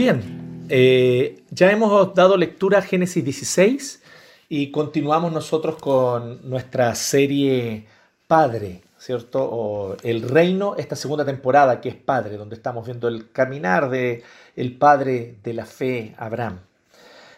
Bien, eh, ya hemos dado lectura a Génesis 16 y continuamos nosotros con nuestra serie Padre, ¿cierto? O El Reino, esta segunda temporada que es Padre, donde estamos viendo el caminar de el Padre de la fe, Abraham.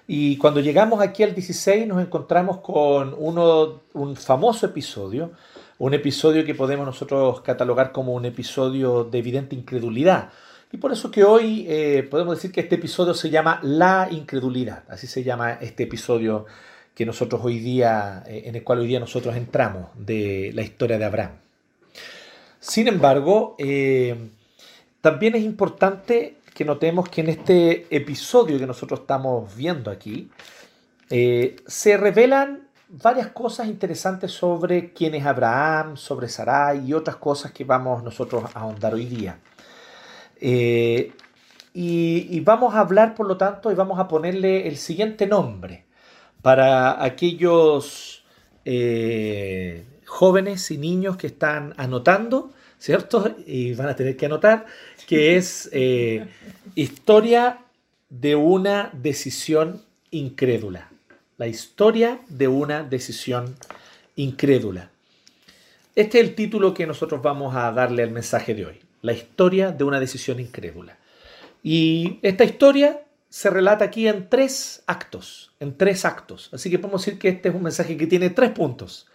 Y cuando llegamos aquí al 16 nos encontramos con uno, un famoso episodio, un episodio que podemos nosotros catalogar como un episodio de evidente incredulidad y por eso que hoy eh, podemos decir que este episodio se llama La incredulidad. Así se llama este episodio que nosotros hoy día, eh, en el cual hoy día nosotros entramos de la historia de Abraham. Sin embargo, eh, también es importante que notemos que en este episodio que nosotros estamos viendo aquí, se revelan varias cosas interesantes sobre quién es Abraham, sobre Sarai y otras cosas que vamos nosotros a ahondar hoy día. Eh, y, vamos a hablar, por lo tanto, y vamos a ponerle el siguiente nombre para aquellos eh, jóvenes y niños que están anotando, ¿cierto? Y van a tener que anotar, que es eh, historia de una decisión incrédula. La historia de una decisión incrédula. Este es el título que nosotros vamos a darle al mensaje de hoy la historia de una decisión incrédula. Y esta historia se relata aquí en tres actos, en tres actos. Así que podemos decir que este es un mensaje que tiene tres puntos.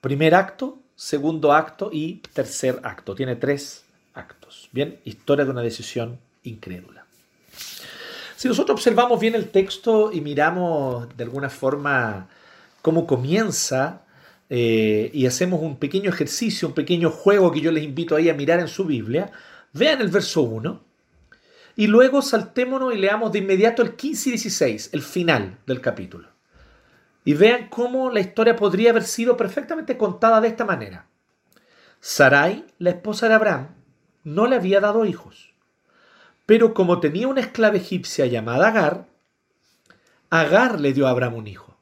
Primer acto, segundo acto y tercer acto. Tiene tres actos. Bien, historia de una decisión incrédula. Si nosotros observamos bien el texto y miramos de alguna forma cómo comienza eh, y hacemos un pequeño ejercicio, un pequeño juego que yo les invito ahí a mirar en su Biblia, vean el verso 1 y luego saltémonos y leamos de inmediato el 15 y 16, el final del capítulo. Y vean cómo la historia podría haber sido perfectamente contada de esta manera. Sarai, la esposa de Abraham, no le había dado hijos. Pero como tenía una esclava egipcia llamada Agar, Agar le dio a Abraham un hijo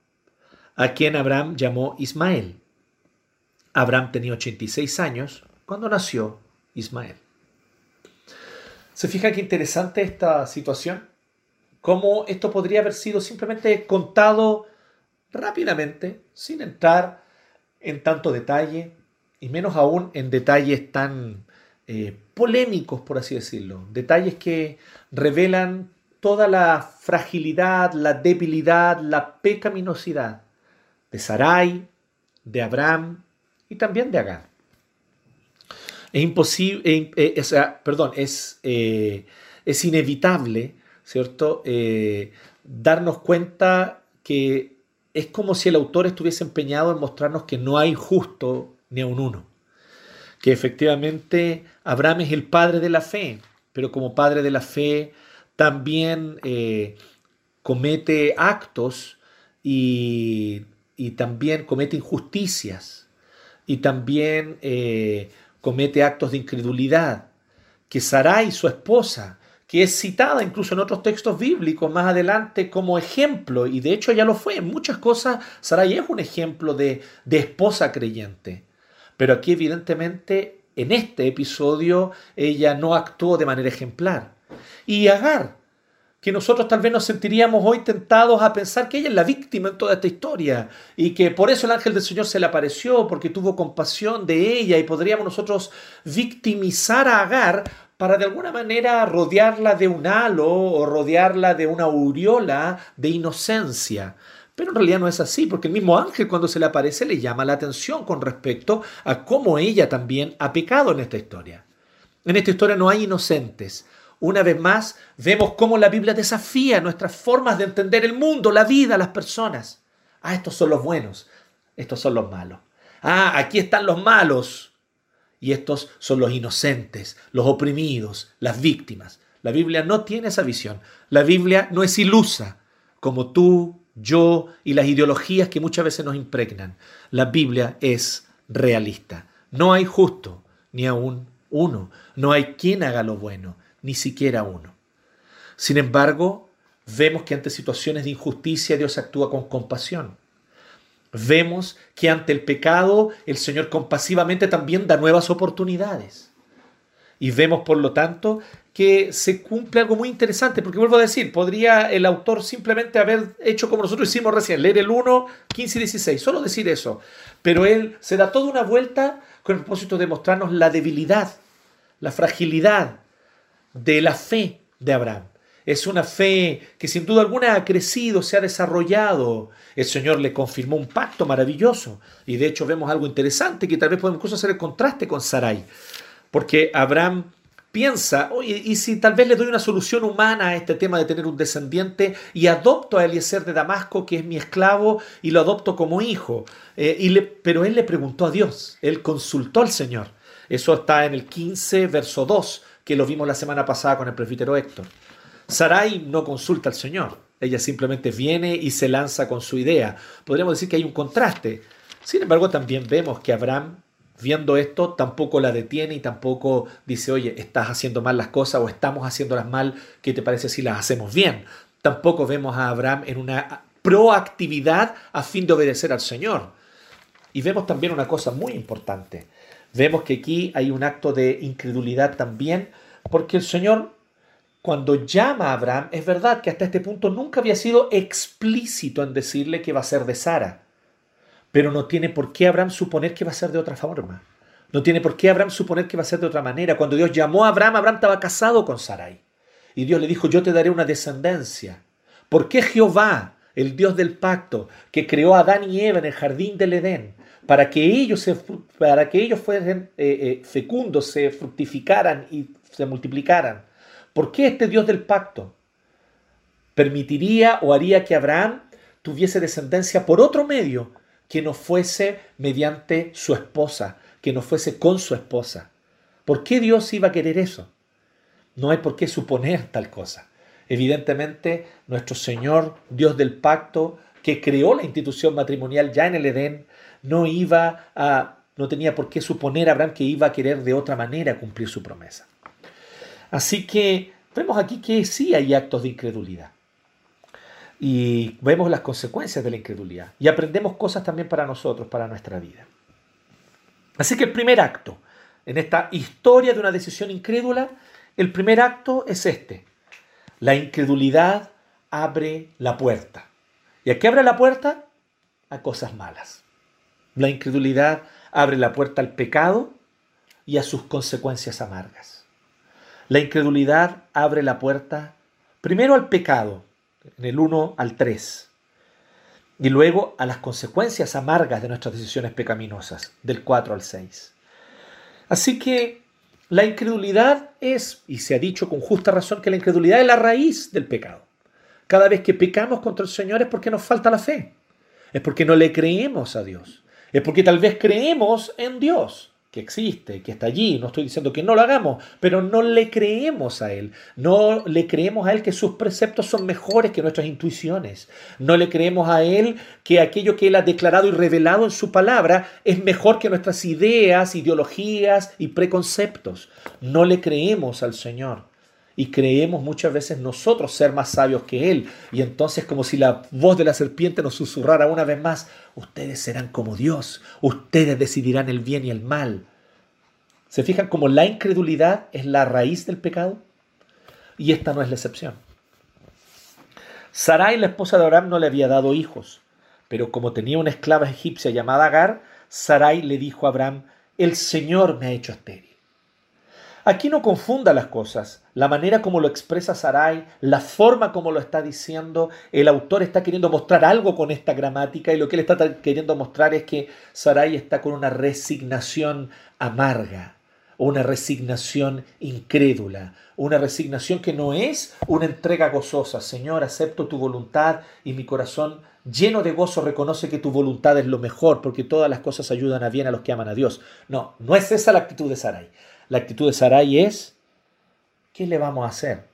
a quien Abraham llamó Ismael. Abraham tenía 86 años cuando nació Ismael. ¿Se fija qué interesante esta situación? Cómo esto podría haber sido simplemente contado rápidamente, sin entrar en tanto detalle, y menos aún en detalles tan eh, polémicos, por así decirlo. Detalles que revelan toda la fragilidad, la debilidad, la pecaminosidad de Sarai, de Abraham y también de Agar. Es imposible, eh, eh, perdón, es, eh, es inevitable, ¿cierto? darnos cuenta que es como si el autor estuviese empeñado en mostrarnos que no hay justo ni a un uno. Que efectivamente Abraham es el padre de la fe, pero como padre de la fe también comete actos y y también comete injusticias y también eh, comete actos de incredulidad. Que Sarai, su esposa, que es citada incluso en otros textos bíblicos más adelante como ejemplo, y de hecho ya lo fue, en muchas cosas Sarai es un ejemplo de, de esposa creyente. Pero aquí evidentemente en este episodio ella no actuó de manera ejemplar. Y Agar, que nosotros tal vez nos sentiríamos hoy tentados a pensar que ella es la víctima en toda esta historia y que por eso el ángel del Señor se le apareció, porque tuvo compasión de ella y podríamos nosotros victimizar a Agar para de alguna manera rodearla de un halo o rodearla de una aureola de inocencia. Pero en realidad no es así, porque el mismo ángel cuando se le aparece le llama la atención con respecto a cómo ella también ha pecado en esta historia. En esta historia no hay inocentes, una vez más, vemos cómo la Biblia desafía nuestras formas de entender el mundo, la vida, las personas. Ah, estos son los buenos, estos son los malos. Ah, aquí están los malos. Y estos son los inocentes, los oprimidos, las víctimas. La Biblia no tiene esa visión. La Biblia no es ilusa, como tú, yo y las ideologías que muchas veces nos impregnan. La Biblia es realista. No hay justo, ni aún uno. No hay quien haga lo bueno ni siquiera uno. Sin embargo, vemos que ante situaciones de injusticia Dios actúa con compasión. Vemos que ante el pecado el Señor compasivamente también da nuevas oportunidades. Y vemos, por lo tanto, que se cumple algo muy interesante, porque vuelvo a decir, podría el autor simplemente haber hecho como nosotros hicimos recién, leer el 1, 15 y 16, solo decir eso, pero él se da toda una vuelta con el propósito de mostrarnos la debilidad, la fragilidad de la fe de Abraham. Es una fe que sin duda alguna ha crecido, se ha desarrollado. El Señor le confirmó un pacto maravilloso. Y de hecho vemos algo interesante que tal vez podemos incluso hacer el contraste con Sarai. Porque Abraham piensa, ¿y si tal vez le doy una solución humana a este tema de tener un descendiente y adopto a Eliezer de Damasco, que es mi esclavo, y lo adopto como hijo? Eh, y le, pero él le preguntó a Dios, él consultó al Señor. Eso está en el 15, verso 2, que lo vimos la semana pasada con el presbítero Héctor. Sarai no consulta al Señor, ella simplemente viene y se lanza con su idea. Podríamos decir que hay un contraste. Sin embargo, también vemos que Abraham, viendo esto, tampoco la detiene y tampoco dice, oye, estás haciendo mal las cosas o estamos haciéndolas mal, ¿qué te parece si las hacemos bien? Tampoco vemos a Abraham en una proactividad a fin de obedecer al Señor. Y vemos también una cosa muy importante. Vemos que aquí hay un acto de incredulidad también, porque el Señor cuando llama a Abraham, es verdad que hasta este punto nunca había sido explícito en decirle que va a ser de Sara. Pero no tiene por qué Abraham suponer que va a ser de otra forma. No tiene por qué Abraham suponer que va a ser de otra manera. Cuando Dios llamó a Abraham, Abraham estaba casado con Sarai. Y Dios le dijo, yo te daré una descendencia. ¿Por qué Jehová, el Dios del pacto, que creó a Adán y Eva en el jardín del Edén, para que ellos, se, para que ellos fueran eh, eh, fecundos, se fructificaran y se multiplicaran, ¿Por qué este Dios del pacto permitiría o haría que Abraham tuviese descendencia por otro medio que no fuese mediante su esposa, que no fuese con su esposa? ¿Por qué Dios iba a querer eso? No hay por qué suponer tal cosa. Evidentemente, nuestro Señor, Dios del pacto, que creó la institución matrimonial ya en el Edén, no iba a no tenía por qué suponer Abraham que iba a querer de otra manera cumplir su promesa. Así que vemos aquí que sí hay actos de incredulidad. Y vemos las consecuencias de la incredulidad. Y aprendemos cosas también para nosotros, para nuestra vida. Así que el primer acto en esta historia de una decisión incrédula, el primer acto es este. La incredulidad abre la puerta. ¿Y a qué abre la puerta? A cosas malas. La incredulidad abre la puerta al pecado y a sus consecuencias amargas. La incredulidad abre la puerta primero al pecado, en el 1 al 3, y luego a las consecuencias amargas de nuestras decisiones pecaminosas, del 4 al 6. Así que la incredulidad es, y se ha dicho con justa razón, que la incredulidad es la raíz del pecado. Cada vez que pecamos contra el Señor es porque nos falta la fe, es porque no le creemos a Dios, es porque tal vez creemos en Dios, que existe, que está allí. No estoy diciendo que no lo hagamos, pero no le creemos a Él. No le creemos a Él que sus preceptos son mejores que nuestras intuiciones. No le creemos a Él que aquello que Él ha declarado y revelado en su palabra es mejor que nuestras ideas, ideologías y preconceptos. No le creemos al Señor y creemos muchas veces nosotros ser más sabios que Él. Y entonces como si la voz de la serpiente nos susurrara una vez más, ustedes serán como Dios, ustedes decidirán el bien y el mal. ¿Se fijan como la incredulidad es la raíz del pecado? Y esta no es la excepción. Sarai, la esposa de Abraham, no le había dado hijos, pero como tenía una esclava egipcia llamada Agar, Sarai le dijo a Abraham, el Señor me ha hecho estéril. Aquí no confunda las cosas. La manera como lo expresa Sarai, la forma como lo está diciendo, el autor está queriendo mostrar algo con esta gramática y lo que él está queriendo mostrar es que Sarai está con una resignación amarga, una resignación incrédula, una resignación que no es una entrega gozosa. Señor, acepto tu voluntad y mi corazón lleno de gozo reconoce que tu voluntad es lo mejor porque todas las cosas ayudan a bien a los que aman a Dios. No, no es esa la actitud de Sarai. La actitud de Sarai es, ¿qué le vamos a hacer?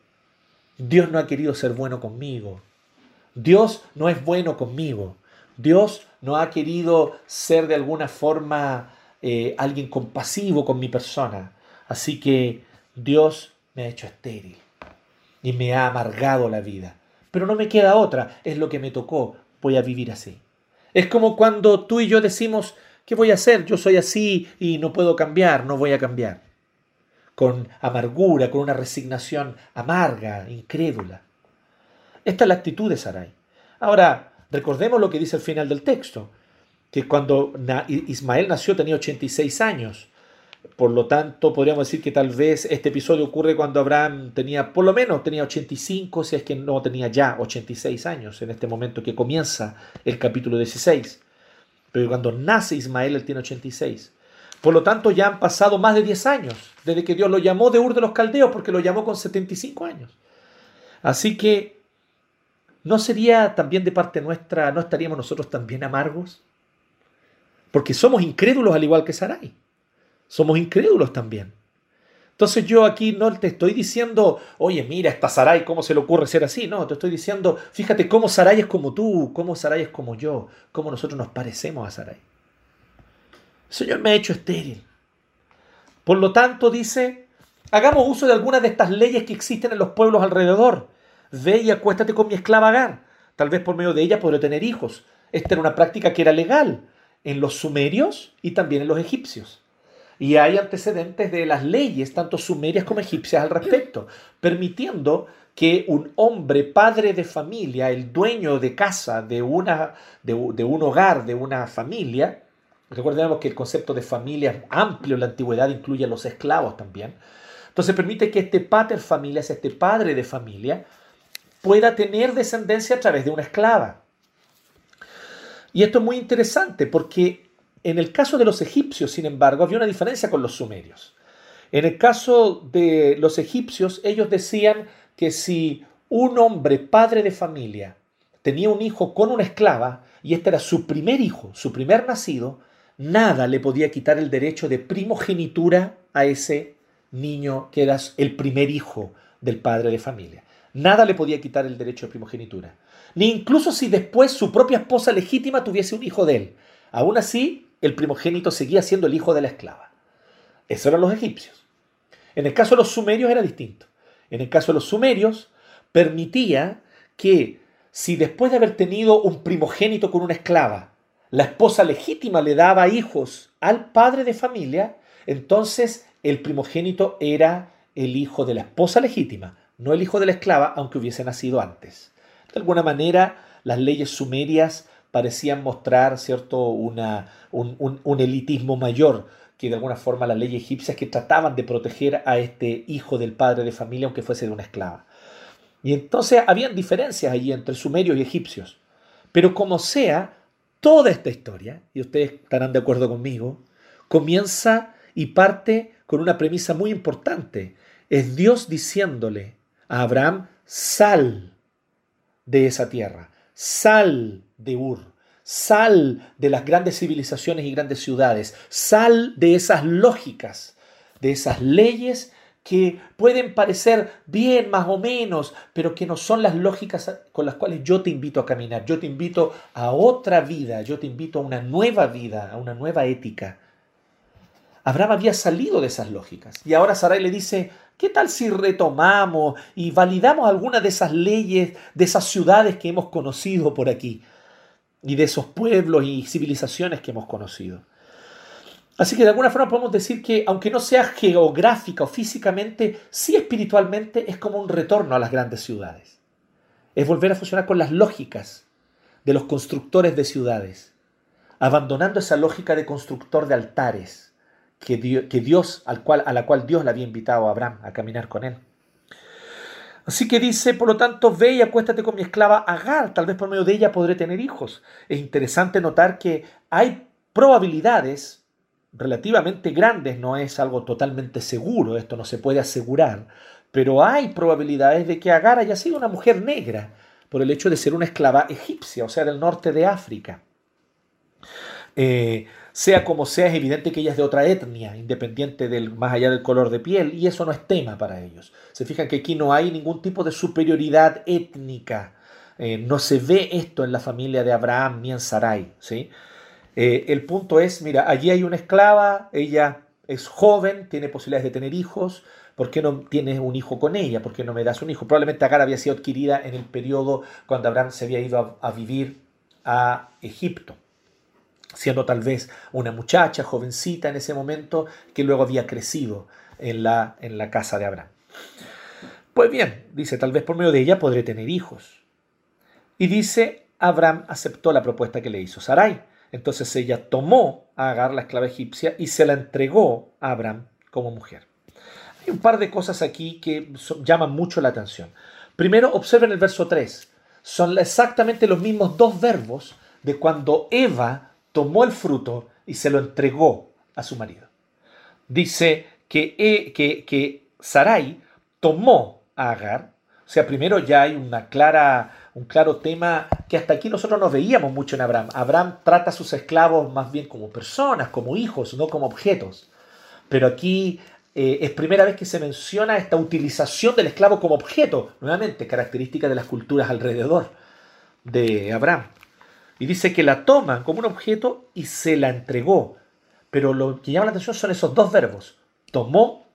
Dios no ha querido ser bueno conmigo. Dios no es bueno conmigo. Dios no ha querido ser de alguna forma eh, alguien compasivo con mi persona. Así que Dios me ha hecho estéril y me ha amargado la vida. Pero no me queda otra, es lo que me tocó, voy a vivir así. Es como cuando tú y yo decimos, ¿qué voy a hacer? Yo soy así y no puedo cambiar, no voy a cambiar. Con amargura, con una resignación amarga, incrédula. Esta es la actitud de Sarai. Ahora, recordemos lo que dice el final del texto, que cuando Ismael nació tenía 86 años. Por lo tanto, podríamos decir que tal vez este episodio ocurre cuando Abraham tenía, por lo menos tenía 85, si es que no tenía ya 86 años en este momento que comienza el capítulo 16. Pero cuando nace Ismael, él tiene 86. Por lo tanto, ya han pasado más de 10 años desde que Dios lo llamó de Ur de los Caldeos, porque lo llamó con 75 años. Así que, ¿no sería también de parte nuestra, no estaríamos nosotros también amargos? Porque somos incrédulos al igual que Sarai. Somos incrédulos también. Entonces yo aquí no te estoy diciendo, oye, mira, esta Sarai, ¿cómo se le ocurre ser así? No, te estoy diciendo, fíjate cómo Sarai es como tú, cómo Sarai es como yo, cómo nosotros nos parecemos a Sarai. Señor me ha hecho estéril. Por lo tanto, dice, hagamos uso de algunas de estas leyes que existen en los pueblos alrededor. Ve y acuéstate con mi esclava Agar. Tal vez por medio de ella podré tener hijos. Esta era una práctica que era legal en los sumerios y también en los egipcios. Y hay antecedentes de las leyes, tanto sumerias como egipcias, al respecto, permitiendo que un hombre, padre de familia, el dueño de casa, de, una, de, un hogar, de una familia, recordemos que el concepto de familia es amplio en la antigüedad, incluye a los esclavos también, entonces permite que este pater familia, este padre de familia, pueda tener descendencia a través de una esclava. Y esto es muy interesante porque en el caso de los egipcios, sin embargo, había una diferencia con los sumerios. En el caso de los egipcios, ellos decían que si un hombre, padre de familia, tenía un hijo con una esclava, y este era su primer hijo, su primer nacido, nada le podía quitar el derecho de primogenitura a ese niño que era el primer hijo del padre de familia. Nada le podía quitar el derecho de primogenitura. Ni incluso si después su propia esposa legítima tuviese un hijo de él. Aún así, el primogénito seguía siendo el hijo de la esclava. Eso eran los egipcios. En el caso de los sumerios era distinto. En el caso de los sumerios permitía que si después de haber tenido un primogénito con una esclava, la esposa legítima le daba hijos al padre de familia, entonces el primogénito era el hijo de la esposa legítima, no el hijo de la esclava, aunque hubiese nacido antes. De alguna manera, las leyes sumerias parecían mostrar cierto una, un, elitismo mayor que de alguna forma las leyes egipcias que trataban de proteger a este hijo del padre de familia aunque fuese de una esclava. Y entonces habían diferencias allí entre sumerios y egipcios. Pero como sea, toda esta historia, y ustedes estarán de acuerdo conmigo, comienza y parte con una premisa muy importante. Es Dios diciéndole a Abraham, sal de esa tierra, sal de Ur, sal de las grandes civilizaciones y grandes ciudades, sal de esas lógicas, de esas leyes que pueden parecer bien más o menos, pero que no son las lógicas con las cuales yo te invito a caminar. Yo te invito a otra vida, yo te invito a una nueva vida, a una nueva ética. Abraham había salido de esas lógicas y ahora Sarai le dice, ¿Qué tal si retomamos y validamos algunas de esas leyes, de esas ciudades que hemos conocido por aquí y de esos pueblos y civilizaciones que hemos conocido? Así que de alguna forma podemos decir que aunque no sea geográfica o físicamente, sí espiritualmente es como un retorno a las grandes ciudades. Es volver a funcionar con las lógicas de los constructores de ciudades, abandonando esa lógica de constructor de altares que Dios, a la cual Dios le había invitado a Abraham a caminar con él. Así que dice, por lo tanto, ve y acuéstate con mi esclava Agar, tal vez por medio de ella podré tener hijos. Es interesante notar que hay probabilidades relativamente grandes, no es algo totalmente seguro, esto no se puede asegurar, pero hay probabilidades de que Agar haya sido una mujer negra por el hecho de ser una esclava egipcia, o sea, del norte de África. Eh, sea como sea, es evidente que ella es de otra etnia, independiente del más allá del color de piel, y eso no es tema para ellos. Se fijan que aquí no hay ningún tipo de superioridad étnica. Eh, no se ve esto en la familia de Abraham ni en Sarai. ¿sí? Eh, el punto es, mira, allí hay una esclava, ella es joven, tiene posibilidades de tener hijos, ¿por qué no tienes un hijo con ella? ¿Por qué no me das un hijo? Probablemente Agar había sido adquirida en el periodo cuando Abraham se había ido a vivir a Egipto siendo tal vez una muchacha jovencita en ese momento que luego había crecido en la, en la casa de Abraham. Pues bien, dice, tal vez por medio de ella podré tener hijos. Y dice, Abraham aceptó la propuesta que le hizo Sarai. Entonces ella tomó a Agar, la esclava egipcia, y se la entregó a Abraham como mujer. Hay un par de cosas aquí que llaman mucho la atención. Primero, observen el verso 3. Son exactamente los mismos dos verbos de cuando Eva tomó el fruto y se lo entregó a su marido. Dice que, e, que, que Sarai tomó a Agar. O sea, primero ya hay una clara, un claro tema que hasta aquí nosotros no veíamos mucho en Abraham. Abraham trata a sus esclavos más bien como personas, como hijos, no como objetos. Pero aquí eh, es primera vez que se menciona esta utilización del esclavo como objeto, nuevamente característica de las culturas alrededor de Abraham. Y dice que la toman como un objeto y se la entregó. Pero lo que llama la atención son esos dos verbos, tomó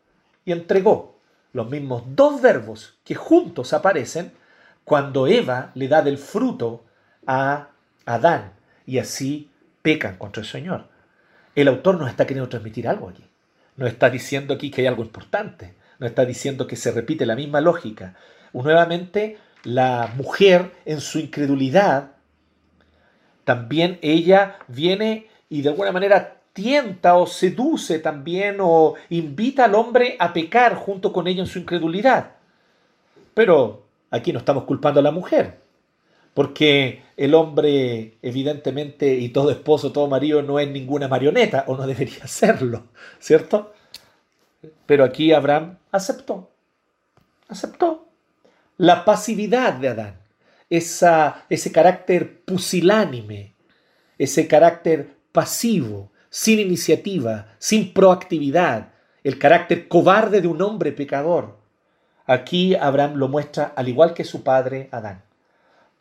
y entregó. Los mismos dos verbos que juntos aparecen cuando Eva le da del fruto a Adán y así pecan contra el Señor. El autor nos está queriendo transmitir algo aquí. Nos está diciendo aquí que hay algo importante. Nos está diciendo que se repite la misma lógica. nuevamente, la mujer en su incredulidad, también ella viene y de alguna manera tienta o seduce también o invita al hombre a pecar junto con ella en su incredulidad. Pero aquí no estamos culpando a la mujer, porque el hombre evidentemente y todo esposo, todo marido no es ninguna marioneta o no debería serlo, ¿cierto? Pero aquí Abraham aceptó, aceptó la pasividad de Adán, esa, ese carácter pusilánime, ese carácter pasivo, sin iniciativa, sin proactividad, el carácter cobarde de un hombre pecador. Aquí Abraham lo muestra al igual que su padre Adán.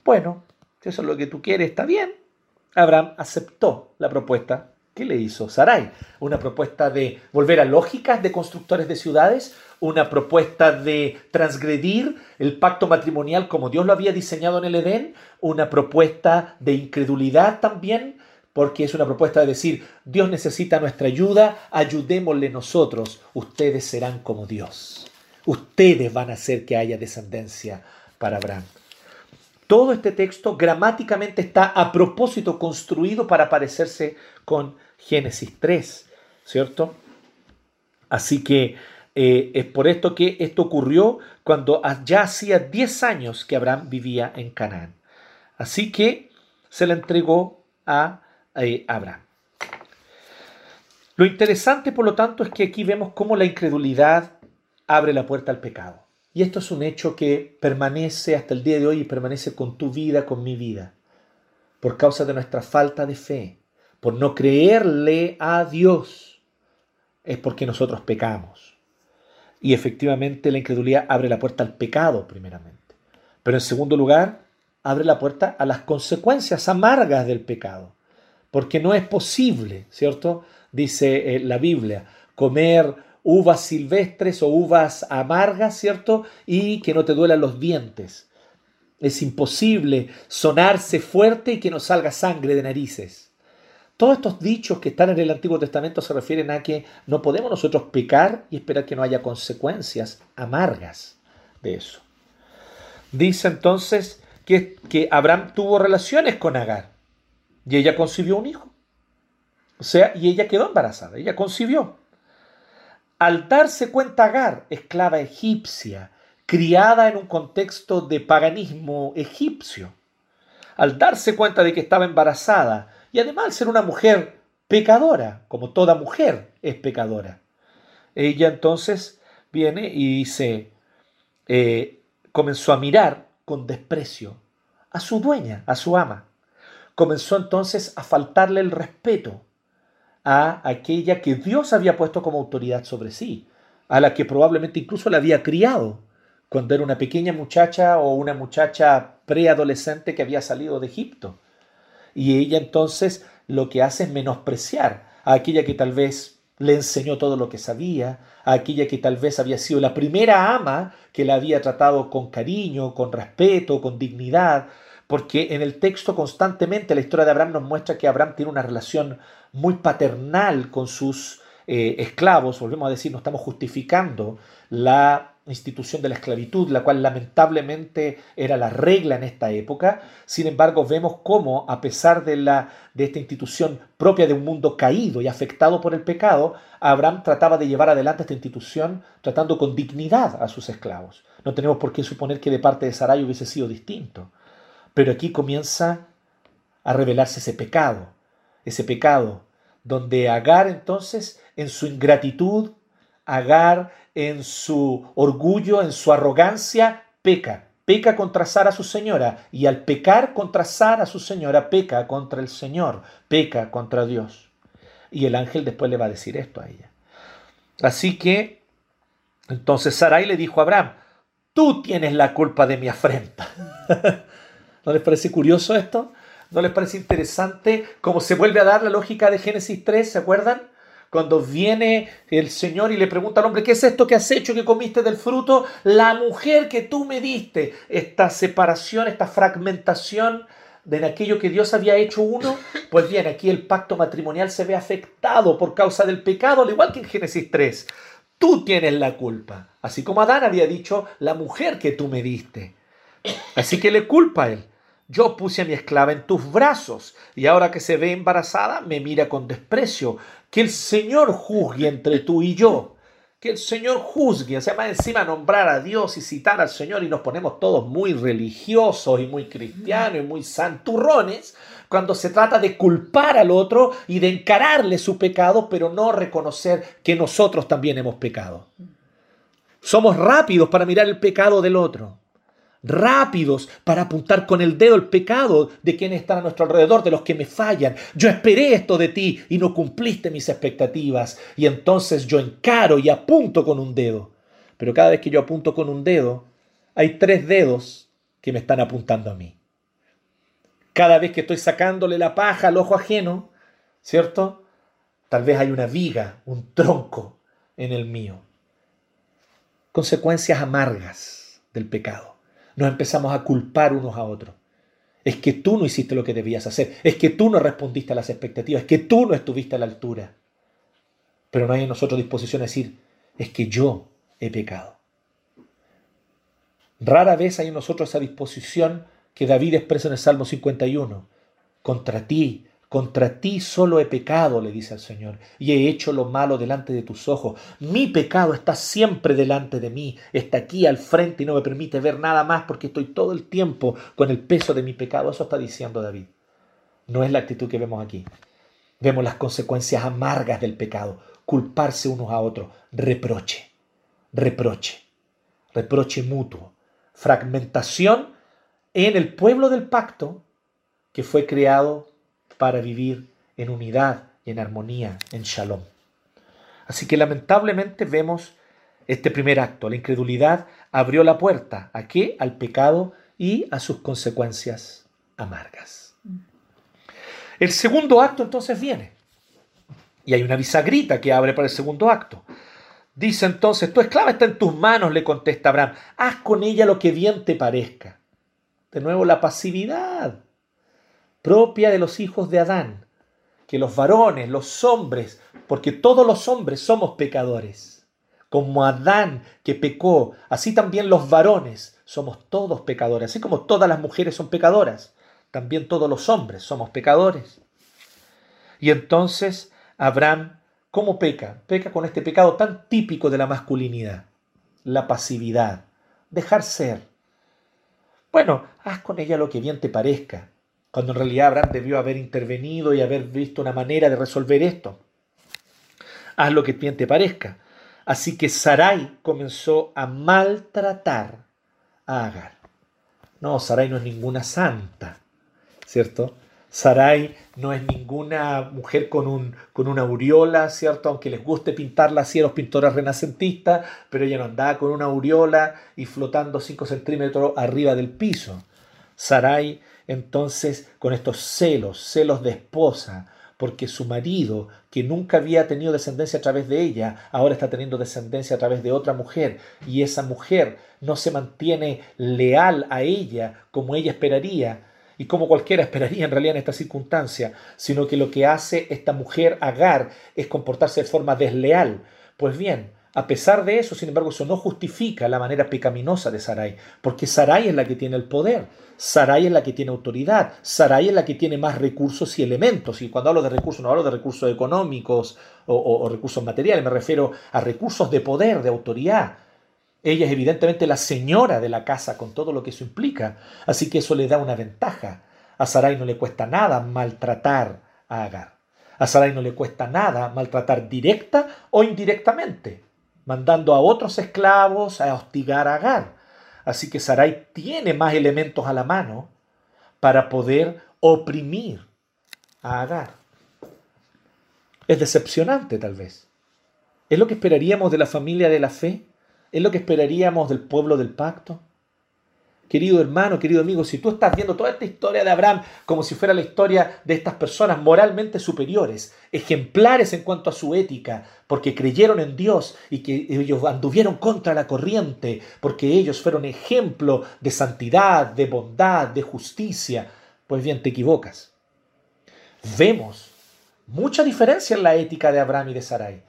Bueno, eso es lo que tú quieres, está bien. Abraham aceptó la propuesta que le hizo Sarai. Una propuesta de volver a lógicas de constructores de ciudades, una propuesta de transgredir el pacto matrimonial como Dios lo había diseñado en el Edén, una propuesta de incredulidad también, porque es una propuesta de decir, Dios necesita nuestra ayuda, ayudémosle nosotros, ustedes serán como Dios. Ustedes van a hacer que haya descendencia para Abraham. Todo este texto gramáticamente está a propósito construido para parecerse con Génesis 3, ¿cierto? Así que eh, es por esto que esto ocurrió cuando ya hacía 10 años que Abraham vivía en Canaán. Así que se le entregó a eh, Abraham. Lo interesante, por lo tanto, es que aquí vemos cómo la incredulidad abre la puerta al pecado. Y esto es un hecho que permanece hasta el día de hoy y permanece con tu vida, con mi vida, por causa de nuestra falta de fe, por no creerle a Dios, es porque nosotros pecamos. Y efectivamente la incredulidad abre la puerta al pecado, primeramente. Pero en segundo lugar, abre la puerta a las consecuencias amargas del pecado. Porque no es posible, ¿cierto? Dice eh, la Biblia, comer uvas silvestres o uvas amargas, ¿cierto? Y que no te duelan los dientes. Es imposible sonarse fuerte y que no salga sangre de narices. Todos estos dichos que están en el Antiguo Testamento se refieren a que no podemos nosotros pecar y esperar que no haya consecuencias amargas de eso. Dice entonces que, que Abraham tuvo relaciones con Agar y ella concibió un hijo. O sea, y ella quedó embarazada, ella concibió. Al darse cuenta Agar, esclava egipcia, criada en un contexto de paganismo egipcio, al darse cuenta de que estaba embarazada y además ser una mujer pecadora, como toda mujer es pecadora, ella entonces viene y dice, eh, comenzó a mirar con desprecio a su dueña, a su ama. Comenzó entonces a faltarle el respeto a aquella que Dios había puesto como autoridad sobre sí, a la que probablemente incluso la había criado cuando era una pequeña muchacha o una muchacha preadolescente que había salido de Egipto. Y ella entonces lo que hace es menospreciar a aquella que tal vez le enseñó todo lo que sabía, a aquella que tal vez había sido la primera ama que la había tratado con cariño, con respeto, con dignidad, porque en el texto constantemente la historia de Abraham nos muestra que Abraham tiene una relación muy paternal con sus eh, esclavos, volvemos a decir, no estamos justificando la institución de la esclavitud, la cual lamentablemente era la regla en esta época. Sin embargo, vemos cómo, a pesar de, la, de esta institución propia de un mundo caído y afectado por el pecado, Abraham trataba de llevar adelante esta institución tratando con dignidad a sus esclavos. No tenemos por qué suponer que de parte de Sarai hubiese sido distinto. Pero aquí comienza a revelarse ese pecado, ese pecado, donde Agar entonces, en su ingratitud, Agar en su orgullo, en su arrogancia, peca. Peca contra Sara, su señora, y al pecar contra Sara, su señora, peca contra el Señor, peca contra Dios. Y el ángel después le va a decir esto a ella. Así que, entonces Sarai le dijo a Abraham, tú tienes la culpa de mi afrenta. ¿No les parece curioso esto? ¿No les parece interesante cómo se vuelve a dar la lógica de Génesis 3? ¿Se acuerdan? Cuando viene el Señor y le pregunta al hombre, ¿qué es esto que has hecho, que comiste del fruto? La mujer que tú me diste. Esta separación, esta fragmentación de aquello que Dios había hecho uno, pues bien, aquí el pacto matrimonial se ve afectado por causa del pecado, al igual que en Génesis 3. Tú tienes la culpa, así como Adán había dicho, la mujer que tú me diste. Así que le culpa a él. Yo puse a mi esclava en tus brazos y ahora que se ve embarazada me mira con desprecio. Que el Señor juzgue entre tú y yo. Que el Señor juzgue. O sea, más encima nombrar a Dios y citar al Señor y nos ponemos todos muy religiosos y muy cristianos y muy santurrones cuando se trata de culpar al otro y de encararle su pecado, pero no reconocer que nosotros también hemos pecado. Somos rápidos para mirar el pecado del otro rápidos para apuntar con el dedo el pecado de quienes están a nuestro alrededor, de los que me fallan. Yo esperé esto de ti y no cumpliste mis expectativas. Y entonces yo encaro y apunto con un dedo. Pero cada vez que yo apunto con un dedo, hay tres dedos que me están apuntando a mí. Cada vez que estoy sacándole la paja al ojo ajeno, ¿cierto? Tal vez hay una viga, un tronco en el mío. Consecuencias amargas del pecado nos empezamos a culpar unos a otros. Es que tú no hiciste lo que debías hacer, es que tú no respondiste a las expectativas, es que tú no estuviste a la altura. Pero no hay en nosotros disposición a decir, es que yo he pecado. Rara vez hay en nosotros esa disposición que David expresa en el Salmo 51. Contra ti, contra ti solo he pecado, le dice al Señor, y he hecho lo malo delante de tus ojos. Mi pecado está siempre delante de mí, está aquí al frente y no me permite ver nada más porque estoy todo el tiempo con el peso de mi pecado. Eso está diciendo David. No es la actitud que vemos aquí. Vemos las consecuencias amargas del pecado, culparse unos a otros, reproche, reproche, reproche mutuo, fragmentación en el pueblo del pacto que fue creado para vivir en unidad y en armonía, en shalom. Así que lamentablemente vemos este primer acto. La incredulidad abrió la puerta a qué? Al pecado y a sus consecuencias amargas. El segundo acto entonces viene. Y hay una bisagrita que abre para el segundo acto. Dice entonces, tu esclava está en tus manos, le contesta Abraham. Haz con ella lo que bien te parezca. De nuevo la pasividad propia de los hijos de Adán, que los varones, los hombres, porque todos los hombres somos pecadores, como Adán que pecó, así también los varones somos todos pecadores, así como todas las mujeres son pecadoras, también todos los hombres somos pecadores. Y entonces Abraham, ¿cómo peca? Peca con este pecado tan típico de la masculinidad, la pasividad, dejar ser. Bueno, haz con ella lo que bien te parezca, cuando en realidad Abraham debió haber intervenido y haber visto una manera de resolver esto. Haz lo que bien te parezca. Así que Sarai comenzó a maltratar a Agar. No, Sarai no es ninguna santa, ¿cierto? Sarai no es ninguna mujer con, un, con una aureola, ¿cierto? Aunque les guste pintarla así a los pintores renacentistas, pero ella no andaba con una aureola y flotando 5 centímetros arriba del piso. Sarai entonces con estos celos, celos de esposa, porque su marido, que nunca había tenido descendencia a través de ella, ahora está teniendo descendencia a través de otra mujer, y esa mujer no se mantiene leal a ella como ella esperaría, y como cualquiera esperaría en realidad en esta circunstancia, sino que lo que hace esta mujer Agar es comportarse de forma desleal. Pues bien, a pesar de eso, sin embargo, eso no justifica la manera pecaminosa de Sarai, porque Sarai es la que tiene el poder, Sarai es la que tiene autoridad, Sarai es la que tiene más recursos y elementos. Y cuando hablo de recursos, no hablo de recursos económicos o, recursos materiales, me refiero a recursos de poder, de autoridad. Ella es evidentemente la señora de la casa con todo lo que eso implica, así que eso le da una ventaja. A Sarai no le cuesta nada maltratar a Agar. A Sarai no le cuesta nada maltratar directa o indirectamente mandando a otros esclavos a hostigar a Agar. Así que Sarai tiene más elementos a la mano para poder oprimir a Agar. Es decepcionante tal vez. ¿Es lo que esperaríamos de la familia de la fe? ¿Es lo que esperaríamos del pueblo del pacto? Querido hermano, querido amigo, si tú estás viendo toda esta historia de Abraham como si fuera la historia de estas personas moralmente superiores, ejemplares en cuanto a su ética, porque creyeron en Dios y que ellos anduvieron contra la corriente, porque ellos fueron ejemplo de santidad, de bondad, de justicia, pues bien, te equivocas. Vemos mucha diferencia en la ética de Abraham y de Sarai,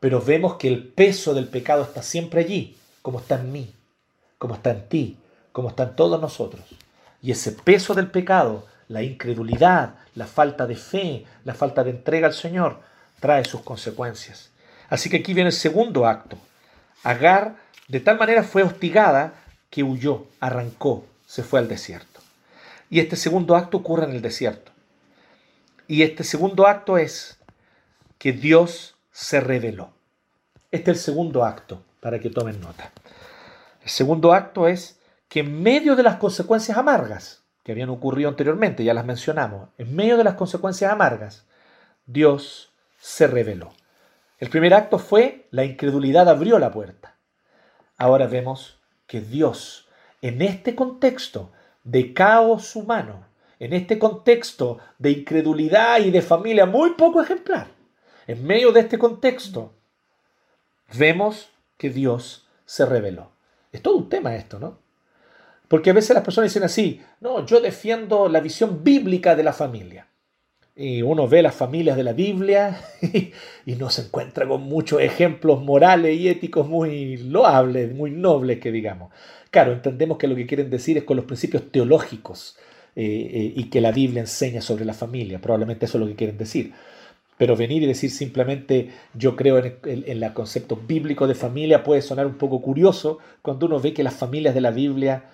pero vemos que el peso del pecado está siempre allí, como está en mí, como está en ti, como están todos nosotros. Y ese peso del pecado, la incredulidad, la falta de fe, la falta de entrega al Señor, trae sus consecuencias. Así que aquí viene el segundo acto. Agar de tal manera fue hostigada que huyó, arrancó, se fue al desierto. Y este segundo acto ocurre en el desierto. Y este segundo acto es que Dios se reveló. Este es el segundo acto, para que tomen nota. El segundo acto es que en medio de las consecuencias amargas que habían ocurrido anteriormente, ya las mencionamos, en medio de las consecuencias amargas, Dios se reveló. El primer acto fue la incredulidad abrió la puerta. Ahora vemos que Dios, en este contexto de caos humano, en este contexto de incredulidad y de familia muy poco ejemplar, en medio de este contexto, vemos que Dios se reveló. Es todo un tema esto, ¿no? Porque a veces las personas dicen así, no, yo defiendo la visión bíblica de la familia. Y uno ve las familias de la Biblia y, no se encuentra con muchos ejemplos morales y éticos muy loables, muy nobles, que digamos. Claro, entendemos que lo que quieren decir es con los principios teológicos eh, eh, y que la Biblia enseña sobre la familia. Probablemente eso es lo que quieren decir. Pero venir y decir simplemente yo creo en el, en el concepto bíblico de familia puede sonar un poco curioso cuando uno ve que las familias de la Biblia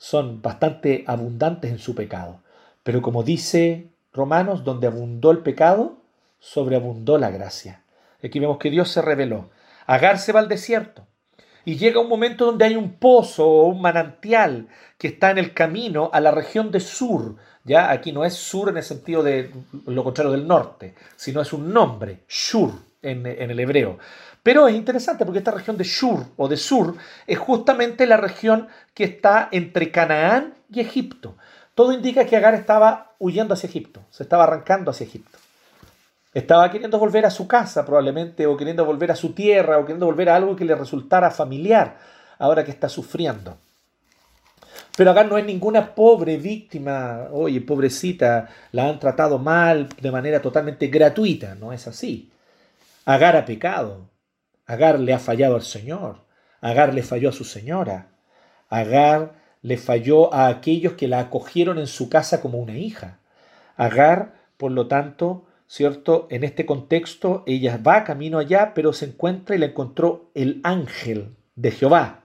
son bastante abundantes en su pecado. Pero como dice Romanos, donde abundó el pecado, sobreabundó la gracia. Aquí vemos que Dios se reveló. Agar se va al desierto y llega un momento donde hay un pozo o un manantial que está en el camino a la región de Sur. Ya aquí no es Sur en el sentido de lo contrario del norte, sino es un nombre, Shur en, en el hebreo. Pero es interesante porque esta región de Shur o de Sur es justamente la región que está entre Canaán y Egipto. Todo indica que Agar estaba huyendo hacia Egipto, se estaba arrancando hacia Egipto. Estaba queriendo volver a su casa probablemente, o queriendo volver a su tierra, o queriendo volver a algo que le resultara familiar, ahora que está sufriendo. Pero Agar no es ninguna pobre víctima, oye, pobrecita, la han tratado mal de manera totalmente gratuita, no es así. Agar ha pecado, Agar le ha fallado al Señor. Agar le falló a su señora. Agar le falló a aquellos que la acogieron en su casa como una hija. Agar, por lo tanto, ¿cierto? En este contexto, ella va camino allá, pero se encuentra y la encontró el ángel de Jehová.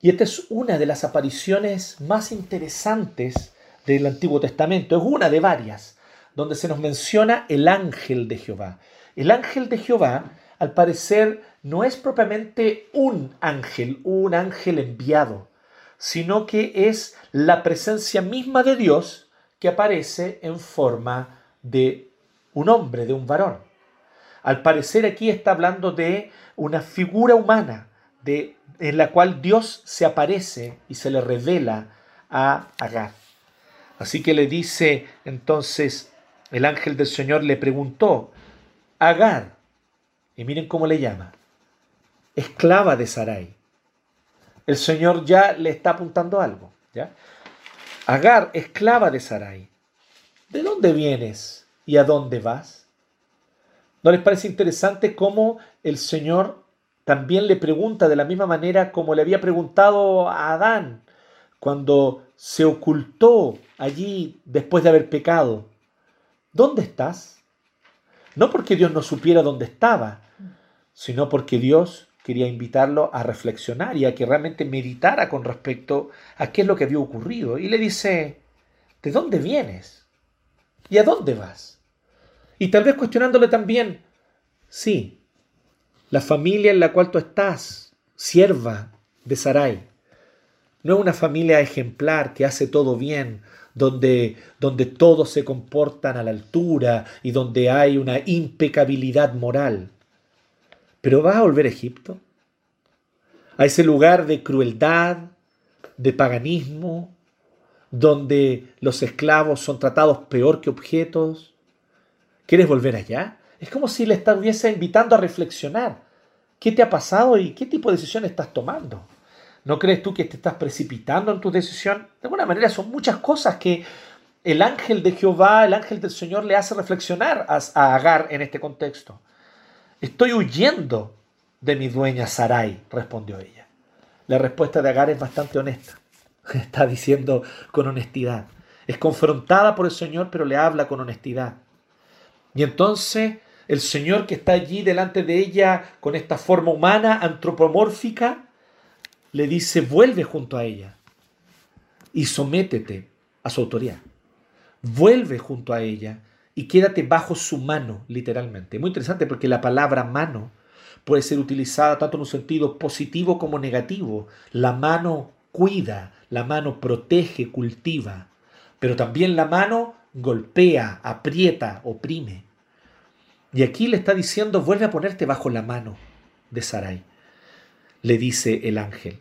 Y esta es una de las apariciones más interesantes del Antiguo Testamento. Es una de varias, donde se nos menciona el ángel de Jehová. El ángel de Jehová al parecer no es propiamente un ángel, un ángel enviado, sino que es la presencia misma de Dios que aparece en forma de un hombre, de un varón. Al parecer aquí está hablando de una figura humana de, en la cual Dios se aparece y se le revela a Agar. Así que le dice entonces el ángel del Señor le preguntó, Agar, y miren cómo le llama. Esclava de Sarai. El Señor ya le está apuntando algo. ¿ya? Agar, esclava de Sarai, ¿de dónde vienes y a dónde vas? ¿No les parece interesante cómo el Señor también le pregunta de la misma manera como le había preguntado a Adán cuando se ocultó allí después de haber pecado? ¿Dónde estás? No porque Dios no supiera dónde estaba, sino porque Dios quería invitarlo a reflexionar y a que realmente meditara con respecto a qué es lo que había ocurrido. Y le dice, ¿de dónde vienes? ¿Y a dónde vas? Y tal vez cuestionándole también, sí, la familia en la cual tú estás, sierva de Sarai, no es una familia ejemplar que hace todo bien, donde, donde todos se comportan a la altura y donde hay una impecabilidad moral. Pero vas a volver a Egipto, a ese lugar de crueldad, de paganismo, donde los esclavos son tratados peor que objetos. ¿Quieres volver allá? Es como si le estuviese invitando a reflexionar. ¿Qué te ha pasado y qué tipo de decisión estás tomando? ¿No crees tú que te estás precipitando en tu decisión? De alguna manera son muchas cosas que el ángel de Jehová, el ángel del Señor le hace reflexionar a Agar en este contexto. Estoy huyendo de mi dueña Sarai, respondió ella. La respuesta de Agar es bastante honesta. Está diciendo con honestidad. Es confrontada por el Señor, pero le habla con honestidad. Y entonces el Señor que está allí delante de ella con esta forma humana, antropomórfica, le dice, vuelve junto a ella y sométete a su autoridad. Vuelve junto a ella y quédate bajo su mano, literalmente. Muy interesante porque la palabra mano puede ser utilizada tanto en un sentido positivo como negativo. La mano cuida, la mano protege, cultiva, pero también la mano golpea, aprieta, oprime. Y aquí le está diciendo, vuelve a ponerte bajo la mano de Sarai, le dice el ángel.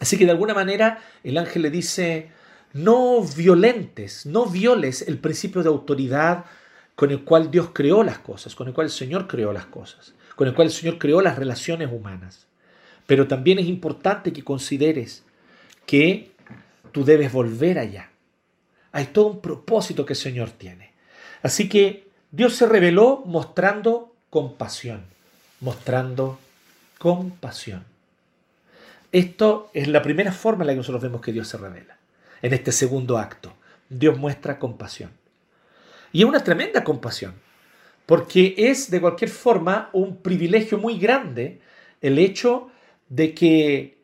Así que de alguna manera el ángel le dice, no violentes, no violes el principio de autoridad con el cual Dios creó las cosas, con el cual el Señor creó las cosas, con el cual el Señor creó las relaciones humanas. Pero también es importante que consideres que tú debes volver allá. Hay todo un propósito que el Señor tiene. Así que Dios se reveló mostrando compasión, mostrando compasión. Esto es la primera forma en la que nosotros vemos que Dios se revela en este segundo acto. Dios muestra compasión. Y es una tremenda compasión, porque es de cualquier forma un privilegio muy grande el hecho de que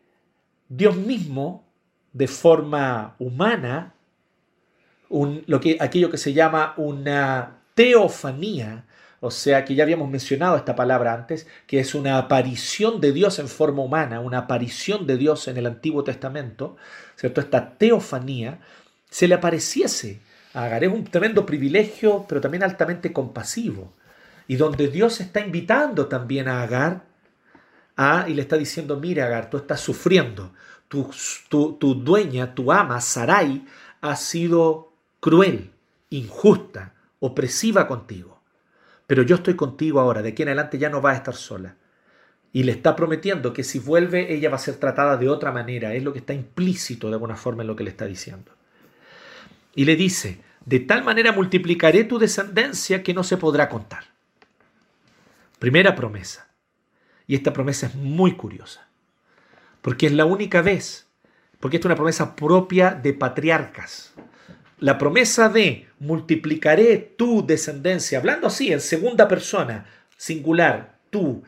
Dios mismo, de forma humana, lo que, aquello que se llama una teofanía, o sea que ya habíamos mencionado esta palabra antes, que es una aparición de Dios en forma humana, una aparición de Dios en el Antiguo Testamento, ¿cierto? Esta teofanía se le apareciese a Agar. Es un tremendo privilegio, pero también altamente compasivo. Y donde Dios está invitando también a Agar a, y le está diciendo, mira Agar, tú estás sufriendo, tu, tu, tu dueña, tu ama, Sarai, ha sido cruel, injusta, opresiva contigo pero yo estoy contigo ahora, de aquí en adelante ya no va a estar sola. Y le está prometiendo que si vuelve ella va a ser tratada de otra manera, es lo que está implícito de alguna forma en lo que le está diciendo. Y le dice, de tal manera multiplicaré tu descendencia que no se podrá contar. Primera promesa. Y esta promesa es muy curiosa, porque es la única vez, porque esta es una promesa propia de patriarcas, la promesa de multiplicaré tu descendencia, hablando así en segunda persona, singular, tú,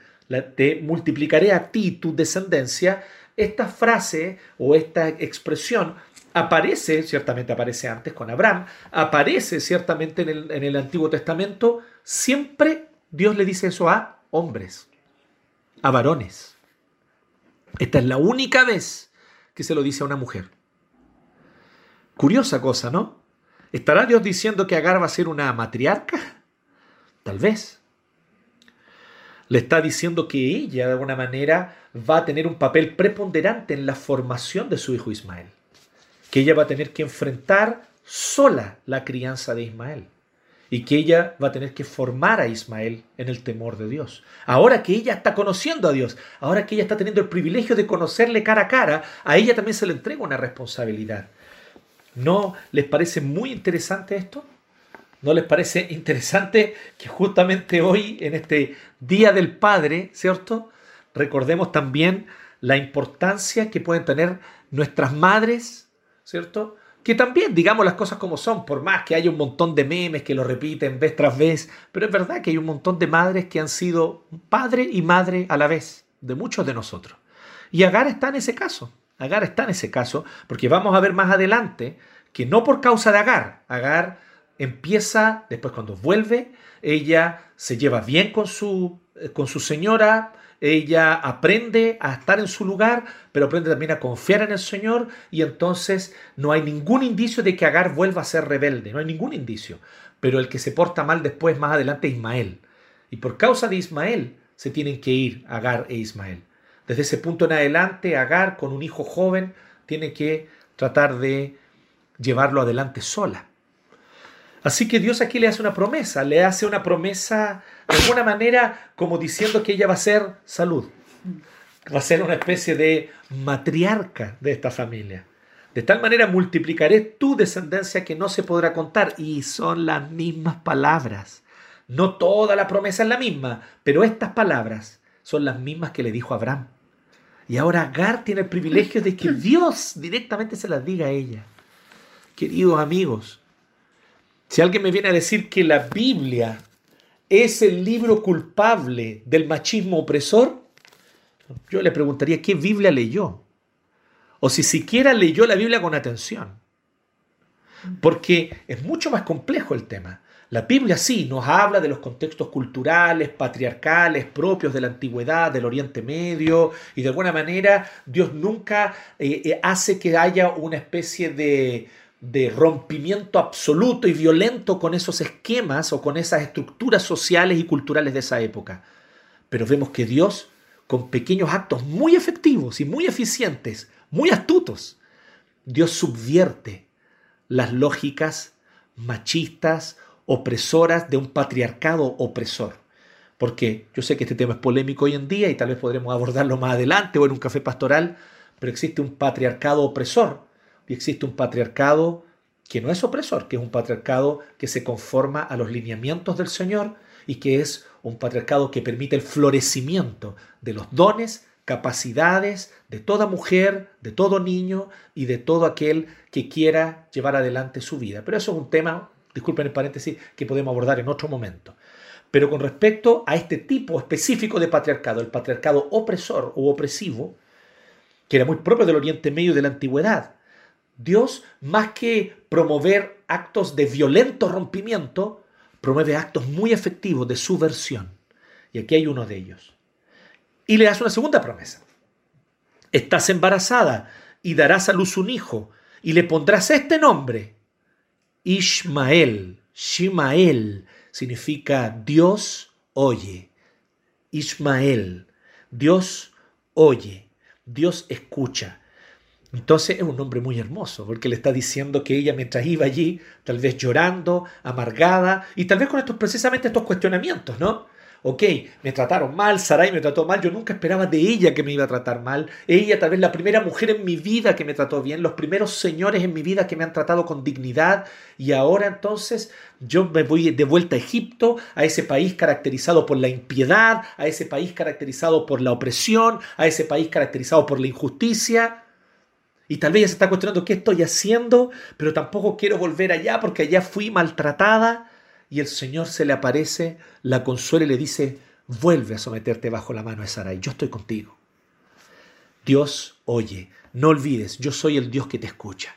te multiplicaré a ti tu descendencia, esta frase o esta expresión aparece, ciertamente aparece antes con Abraham, aparece ciertamente en el, Antiguo Testamento, siempre Dios le dice eso a hombres, a varones. Esta es la única vez que se lo dice a una mujer. Curiosa cosa, ¿no? ¿Estará Dios diciendo que Agar va a ser una matriarca? Tal vez. Le está diciendo que ella, de alguna manera, va a tener un papel preponderante en la formación de su hijo Ismael. Que ella va a tener que enfrentar sola la crianza de Ismael. Y que ella va a tener que formar a Ismael en el temor de Dios. Ahora que ella está conociendo a Dios, ahora que ella está teniendo el privilegio de conocerle cara a cara, a ella también se le entrega una responsabilidad ¿No les parece muy interesante esto? ¿No les parece interesante que justamente hoy, en este Día del Padre, ¿cierto? Recordemos también la importancia que pueden tener nuestras madres, ¿cierto? Que también, digamos las cosas como son, por más que haya un montón de memes que lo repiten vez tras vez, pero es verdad que hay un montón de madres que han sido padre y madre a la vez, de muchos de nosotros. Y Agar está en ese caso, Agar está en ese caso, porque vamos a ver más adelante que no por causa de Agar, Agar empieza, después cuando vuelve, ella se lleva bien con su, eh, con su señora, ella aprende a estar en su lugar, pero aprende también a confiar en el Señor y entonces no hay ningún indicio de que Agar vuelva a ser rebelde, no hay ningún indicio. Pero el que se porta mal después, más adelante, es Ismael. Y por causa de Ismael se tienen que ir Agar e Ismael. Desde ese punto en adelante, Agar con un hijo joven tiene que tratar de llevarlo adelante sola. Así que Dios aquí le hace una promesa, le hace una promesa de alguna manera como diciendo que ella va a ser salud, va a ser una especie de matriarca de esta familia. De tal manera multiplicaré tu descendencia que no se podrá contar. Y son las mismas palabras. No toda la promesa es la misma, pero estas palabras son las mismas que le dijo Abraham. Y ahora Agar tiene el privilegio de que Dios directamente se las diga a ella. Queridos amigos, si alguien me viene a decir que la Biblia es el libro culpable del machismo opresor, yo le preguntaría qué Biblia leyó. O si siquiera leyó la Biblia con atención. Porque es mucho más complejo el tema. La Biblia sí nos habla de los contextos culturales, patriarcales, propios de la antigüedad, del Oriente Medio, y de alguna manera Dios nunca eh, eh, hace que haya una especie de, de rompimiento absoluto y violento con esos esquemas o con esas estructuras sociales y culturales de esa época. Pero vemos que Dios, con pequeños actos muy efectivos y muy eficientes, muy astutos, Dios subvierte las lógicas machistas, opresoras de un patriarcado opresor. Porque yo sé que este tema es polémico hoy en día y tal vez podremos abordarlo más adelante o en un café pastoral, pero existe un patriarcado opresor y existe un patriarcado que no es opresor, que es un patriarcado que se conforma a los lineamientos del Señor y que es un patriarcado que permite el florecimiento de los dones, capacidades de toda mujer, de todo niño y de todo aquel que quiera llevar adelante su vida. Pero eso es un tema, disculpen el paréntesis, que podemos abordar en otro momento. Pero con respecto a este tipo específico de patriarcado, el patriarcado opresor o opresivo, que era muy propio del Oriente Medio y de la Antigüedad, Dios, más que promover actos de violento rompimiento, promueve actos muy efectivos de subversión. Y aquí hay uno de ellos. Y le hace una segunda promesa. Estás embarazada y darás a luz un hijo y le pondrás este nombre. Ishmael. Shimael significa Dios oye. Ismael. Dios oye. Dios escucha. Entonces es un hombre muy hermoso, porque le está diciendo que ella mientras iba allí, tal vez llorando, amargada, y tal vez con estos precisamente estos cuestionamientos, ¿no? Ok, me trataron mal, Sarai me trató mal, yo nunca esperaba de ella que me iba a tratar mal. Ella tal vez la primera mujer en mi vida que me trató bien, los primeros señores en mi vida que me han tratado con dignidad, y ahora entonces yo me voy de vuelta a Egipto, a ese país caracterizado por la impiedad, a ese país caracterizado por la opresión, a ese país caracterizado por la injusticia. Y tal vez ella se está cuestionando qué estoy haciendo, pero tampoco quiero volver allá porque allá fui maltratada. Y el Señor se le aparece, la consuela y le dice, vuelve a someterte bajo la mano de Sarai, yo estoy contigo. Dios oye, no olvides, yo soy el Dios que te escucha.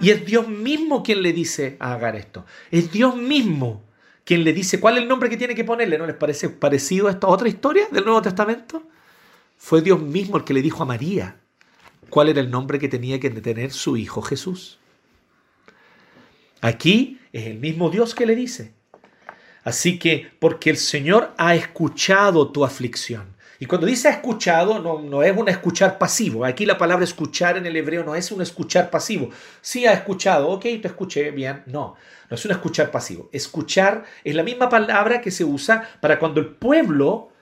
Y es Dios mismo quien le dice a Agar esto. Es Dios mismo quien le dice cuál es el nombre que tiene que ponerle. ¿No les parece parecido a esta otra historia del Nuevo Testamento? Fue Dios mismo el que le dijo a María, cuál era el nombre que tenía que tener su hijo Jesús. Aquí es el mismo Dios que le dice. Así que, porque el Señor ha escuchado tu aflicción. Y cuando dice escuchado, no, no, es un escuchar pasivo. Aquí la palabra escuchar en el hebreo no es un escuchar pasivo. Sí ha escuchado, ok, te escuché bien. No, no es un escuchar pasivo. Escuchar es la misma palabra que se usa para cuando el pueblo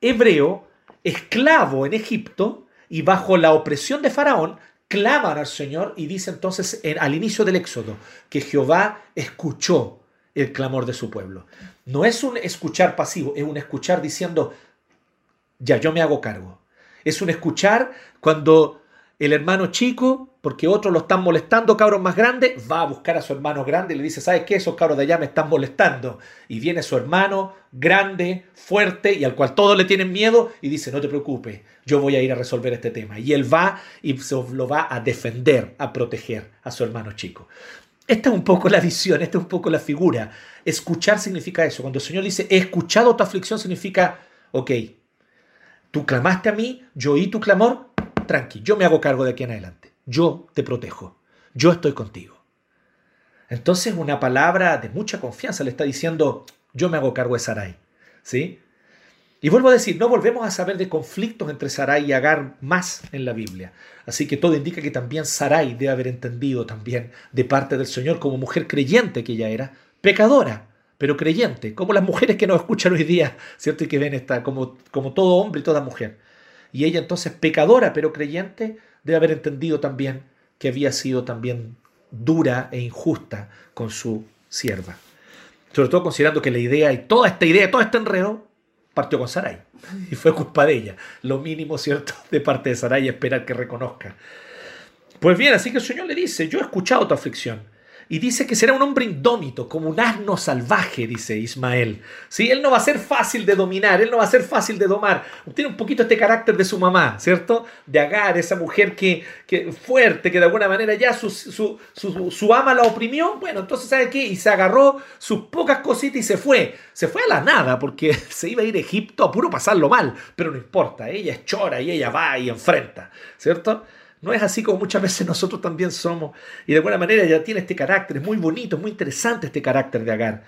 hebreo, esclavo en Egipto, y bajo la opresión de Faraón claman al Señor y dice entonces al inicio del Éxodo que Jehová escuchó el clamor de su pueblo. No es un escuchar pasivo, es un escuchar diciendo, ya yo me hago cargo. Es un escuchar cuando el hermano chico, porque otros lo están molestando, cabros más grandes, va a buscar a su hermano grande y le dice, ¿sabes qué? Esos cabros de allá me están molestando. Y viene su hermano grande, fuerte y al cual todos le tienen miedo y dice, no te preocupes, yo voy a ir a resolver este tema. Y él va y lo va a defender, a proteger a su hermano chico. Esta es un poco la visión, esta es un poco la figura. Escuchar significa eso. Cuando el Señor dice, he escuchado tu aflicción, significa, ok, tú clamaste a mí, yo oí tu clamor, tranqui, yo me hago cargo de aquí en adelante. Yo te protejo. Yo estoy contigo. Entonces una palabra de mucha confianza le está diciendo, yo me hago cargo de Sarai. ¿Sí? Y vuelvo a decir, no volvemos a saber de conflictos entre Sarai y Agar más en la Biblia. Así que todo indica que también Sarai debe haber entendido también de parte del Señor como mujer creyente que ella era, pecadora, pero creyente, como las mujeres que nos escuchan hoy día, ¿cierto? Y que ven esta, como, como todo hombre y toda mujer. Y ella entonces, pecadora pero creyente, debe haber entendido también que había sido también dura e injusta con su sierva. Sobre todo considerando que la idea y toda esta idea, todo este enredo, partió con Sarai. Y fue culpa de ella. Lo mínimo, ¿cierto?, de parte de Sarai esperar que reconozca. Pues bien, así que el Señor le dice, yo he escuchado tu aflicción y dice que será un hombre indómito, como un asno salvaje, dice Ismael. ¿Sí? Él no va a ser fácil de dominar, él no va a ser fácil de domar. Tiene un poquito este carácter de su mamá, ¿cierto? De Agar, esa mujer que, que fuerte, que de alguna manera ya su, su, su, ama la oprimió. Bueno, entonces, ¿sabe qué? Y se agarró sus pocas cositas y se fue. Se fue a la nada, porque se iba a ir a Egipto a puro pasarlo mal. Pero no importa, ella es chora y ella va y enfrenta, ¿cierto? No es así como muchas veces nosotros también somos. Y de alguna manera ya tiene este carácter. Es muy bonito, es muy interesante este carácter de Agar.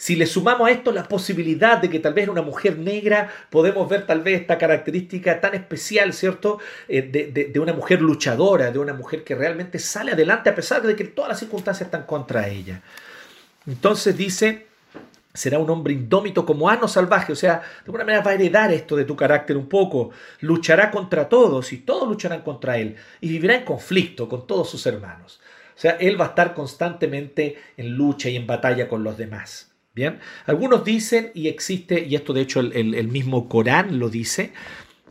Si le sumamos a esto la posibilidad de que tal vez una mujer negra podemos ver tal vez esta característica tan especial, ¿cierto? Eh, de, una mujer luchadora, de una mujer que realmente sale adelante a pesar de que todas las circunstancias están contra ella. Entonces dice, será un hombre indómito como ano salvaje, o sea, de alguna manera va a heredar esto de tu carácter un poco, luchará contra todos y todos lucharán contra él y vivirá en conflicto con todos sus hermanos. O sea, él va a estar constantemente en lucha y en batalla con los demás. Bien, algunos dicen, y existe, y esto de hecho el, el mismo Corán lo dice,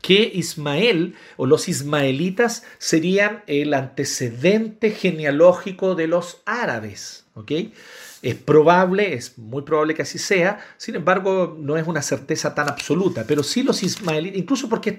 que Ismael o los ismaelitas serían el antecedente genealógico de los árabes. ¿ok? Es probable, es muy probable que así sea, sin embargo no es una certeza tan absoluta, pero sí los ismaelitas, incluso porque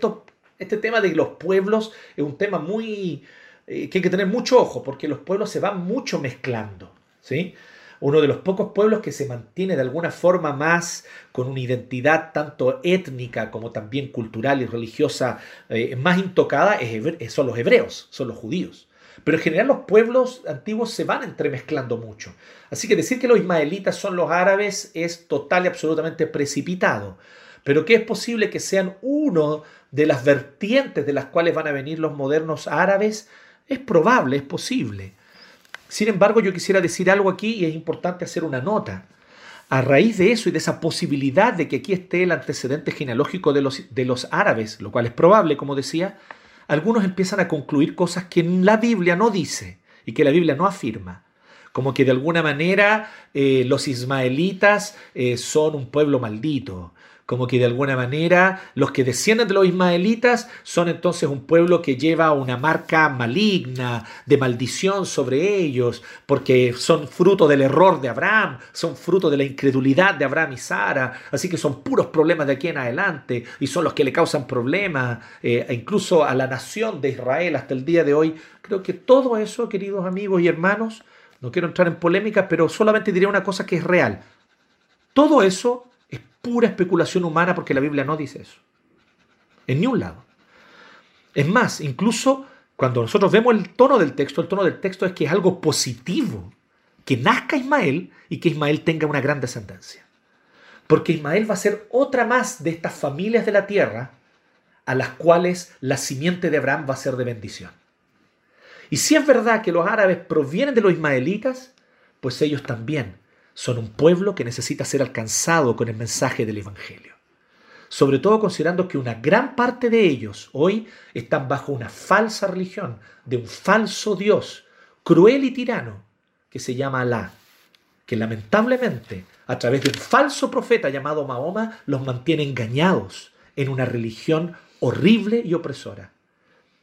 este tema de los pueblos es un tema muy eh, que hay que tener mucho ojo, porque los pueblos se van mucho mezclando, ¿sí? Uno de los pocos pueblos que se mantiene de alguna forma más con una identidad tanto étnica como también cultural y religiosa eh, más intocada es, son los hebreos, son los judíos. Pero en general los pueblos antiguos se van entremezclando mucho. Así que decir que los ismaelitas son los árabes es total y absolutamente precipitado. Pero que es posible que sean uno de las vertientes de las cuales van a venir los modernos árabes, es probable, es posible. Sin embargo, yo quisiera decir algo aquí y es importante hacer una nota. A raíz de eso y de esa posibilidad de que aquí esté el antecedente genealógico de los, de los árabes, lo cual es probable, como decía, algunos empiezan a concluir cosas que la Biblia no dice y que la Biblia no afirma. Como que de alguna manera eh, los ismaelitas eh, son un pueblo maldito, como que de alguna manera los que descienden de los ismaelitas son entonces un pueblo que lleva una marca maligna de maldición sobre ellos, porque son fruto del error de Abraham, son fruto de la incredulidad de Abraham y Sara, así que son puros problemas de aquí en adelante y son los que le causan problemas eh, e incluso a la nación de Israel hasta el día de hoy. Creo que todo eso, queridos amigos y hermanos, no quiero entrar en polémica, pero solamente diré una cosa que es real. Todo eso pura especulación humana porque la Biblia no dice eso. En ni un lado. Es más, incluso cuando nosotros vemos el tono del texto, el tono del texto es que es algo positivo, que nazca Ismael y que Ismael tenga una gran descendencia. Porque Ismael va a ser otra más de estas familias de la tierra a las cuales la simiente de Abraham va a ser de bendición. Y si es verdad que los árabes provienen de los ismaelitas, pues ellos también son un pueblo que necesita ser alcanzado con el mensaje del Evangelio. sobre todo considerando que una gran parte de ellos hoy están bajo una falsa religión, de un falso Dios, cruel y tirano, que se llama Alá, que lamentablemente a través de un falso profeta llamado Mahoma los mantiene engañados en una religión horrible y opresora.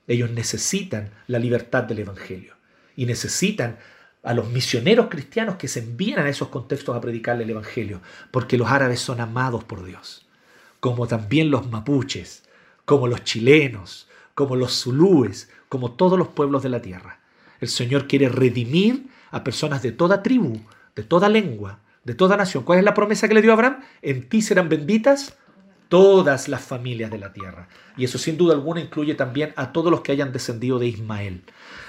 Ellos necesitan la libertad del Evangelio y necesitan a los misioneros cristianos que se envían a esos contextos a predicarle el Evangelio, porque los árabes son amados por Dios, como también los mapuches, como los chilenos, como los zulúes, como todos los pueblos de la tierra. El Señor quiere redimir a personas de toda tribu, de toda lengua, de toda nación. ¿Cuál es la promesa que le dio Abraham? En ti serán benditas todas las familias de la tierra. Y eso sin duda alguna incluye también a todos los que hayan descendido de Ismael.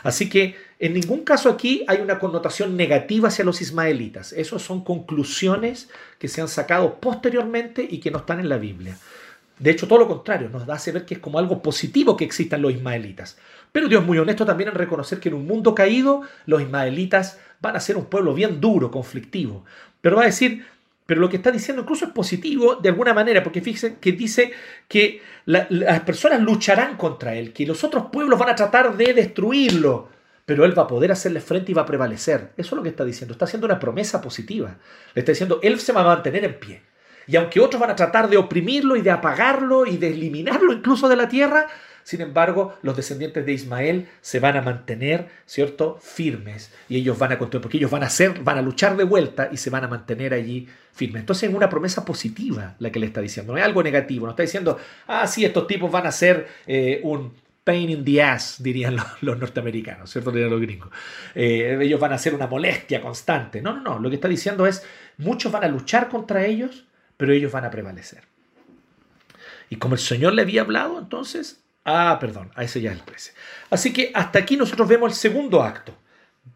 Así que en ningún caso aquí hay una connotación negativa hacia los ismaelitas. Esas son conclusiones que se han sacado posteriormente y que no están en la Biblia. De hecho, todo lo contrario, nos da a ver que es como algo positivo que existan los ismaelitas. Pero Dios es muy honesto también en reconocer que en un mundo caído los ismaelitas van a ser un pueblo bien duro, conflictivo. Pero va a decir, pero lo que está diciendo incluso es positivo de alguna manera, porque fíjense que dice que las personas lucharán contra él, que los otros pueblos van a tratar de destruirlo, pero él va a poder hacerle frente y va a prevalecer. Eso es lo que está diciendo, está haciendo una promesa positiva. Le está diciendo, él se va a mantener en pie. Y aunque otros van a tratar de oprimirlo y de apagarlo y de eliminarlo incluso de la tierra, sin embargo, los descendientes de Ismael se van a mantener, ¿cierto?, firmes y ellos van a continuar, porque ellos van a hacer, van a luchar de vuelta y se van a mantener allí firmes. Entonces es una promesa positiva la que le está diciendo, no es algo negativo, no está diciendo, ah, sí, estos tipos van a ser eh, un pain in the ass, dirían los, norteamericanos, ¿cierto? Dirían los gringos. Eh, ellos van a ser una molestia constante. No, no, no. Lo que está diciendo es, muchos van a luchar contra ellos, pero ellos van a prevalecer. Y como el Señor le había hablado, entonces Ah, perdón, a ese ya es el 13. Así que hasta aquí nosotros vemos el segundo acto.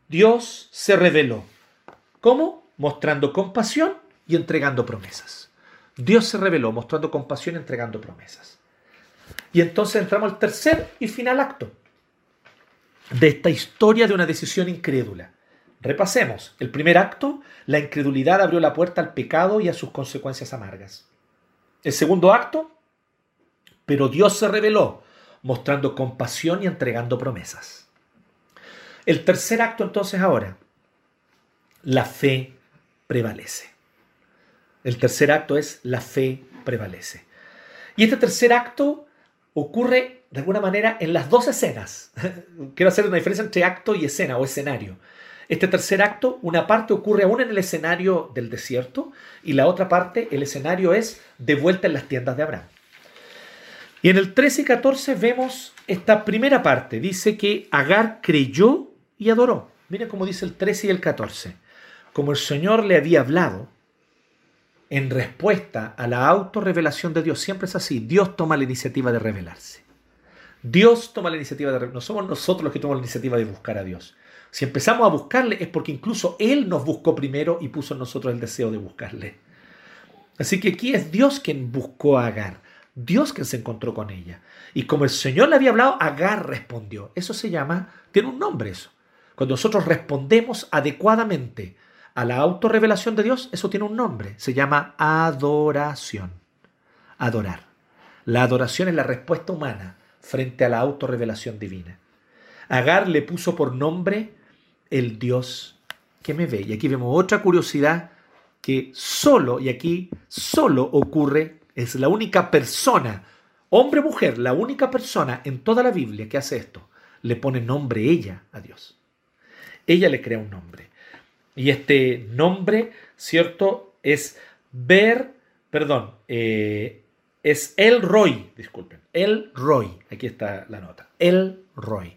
Dios se reveló. ¿Cómo? Mostrando compasión y entregando promesas. Dios se reveló mostrando compasión y entregando promesas. Y entonces entramos al tercer y final acto de esta historia de una decisión incrédula. Repasemos. El primer acto, la incredulidad abrió la puerta al pecado y a sus consecuencias amargas. El segundo acto, pero Dios se reveló mostrando compasión y entregando promesas. El tercer acto entonces ahora, la fe prevalece. El tercer acto es la fe prevalece. Y este tercer acto ocurre de alguna manera en las dos escenas. Quiero hacer una diferencia entre acto y escena o escenario. Este tercer acto, una parte ocurre aún en el escenario del desierto y la otra parte, el escenario es de vuelta en las tiendas de Abraham. Y en el 13 y 14 vemos esta primera parte. Dice que Agar creyó y adoró. Miren cómo dice el 13 y el 14. Como el Señor le había hablado, en respuesta a la autorrevelación de Dios, siempre es así, Dios toma la iniciativa de revelarse. Dios toma la iniciativa de No somos nosotros los que tomamos la iniciativa de buscar a Dios. Si empezamos a buscarle es porque incluso Él nos buscó primero y puso en nosotros el deseo de buscarle. Así que aquí es Dios quien buscó a Agar. Dios que se encontró con ella. Y como el Señor le había hablado, Agar respondió. Eso se llama, tiene un nombre eso. Cuando nosotros respondemos adecuadamente a la autorrevelación de Dios, eso tiene un nombre. Se llama adoración. Adorar. La adoración es la respuesta humana frente a la autorrevelación divina. Agar le puso por nombre el Dios que me ve. Y aquí vemos otra curiosidad que solo, y aquí solo ocurre es la única persona, hombre o mujer, la única persona en toda la Biblia que hace esto. Le pone nombre ella a Dios. Ella le crea un nombre. Y este nombre, ¿cierto? Es ver, perdón, eh, es El Roy, disculpen, El Roy, aquí está la nota, El Roy.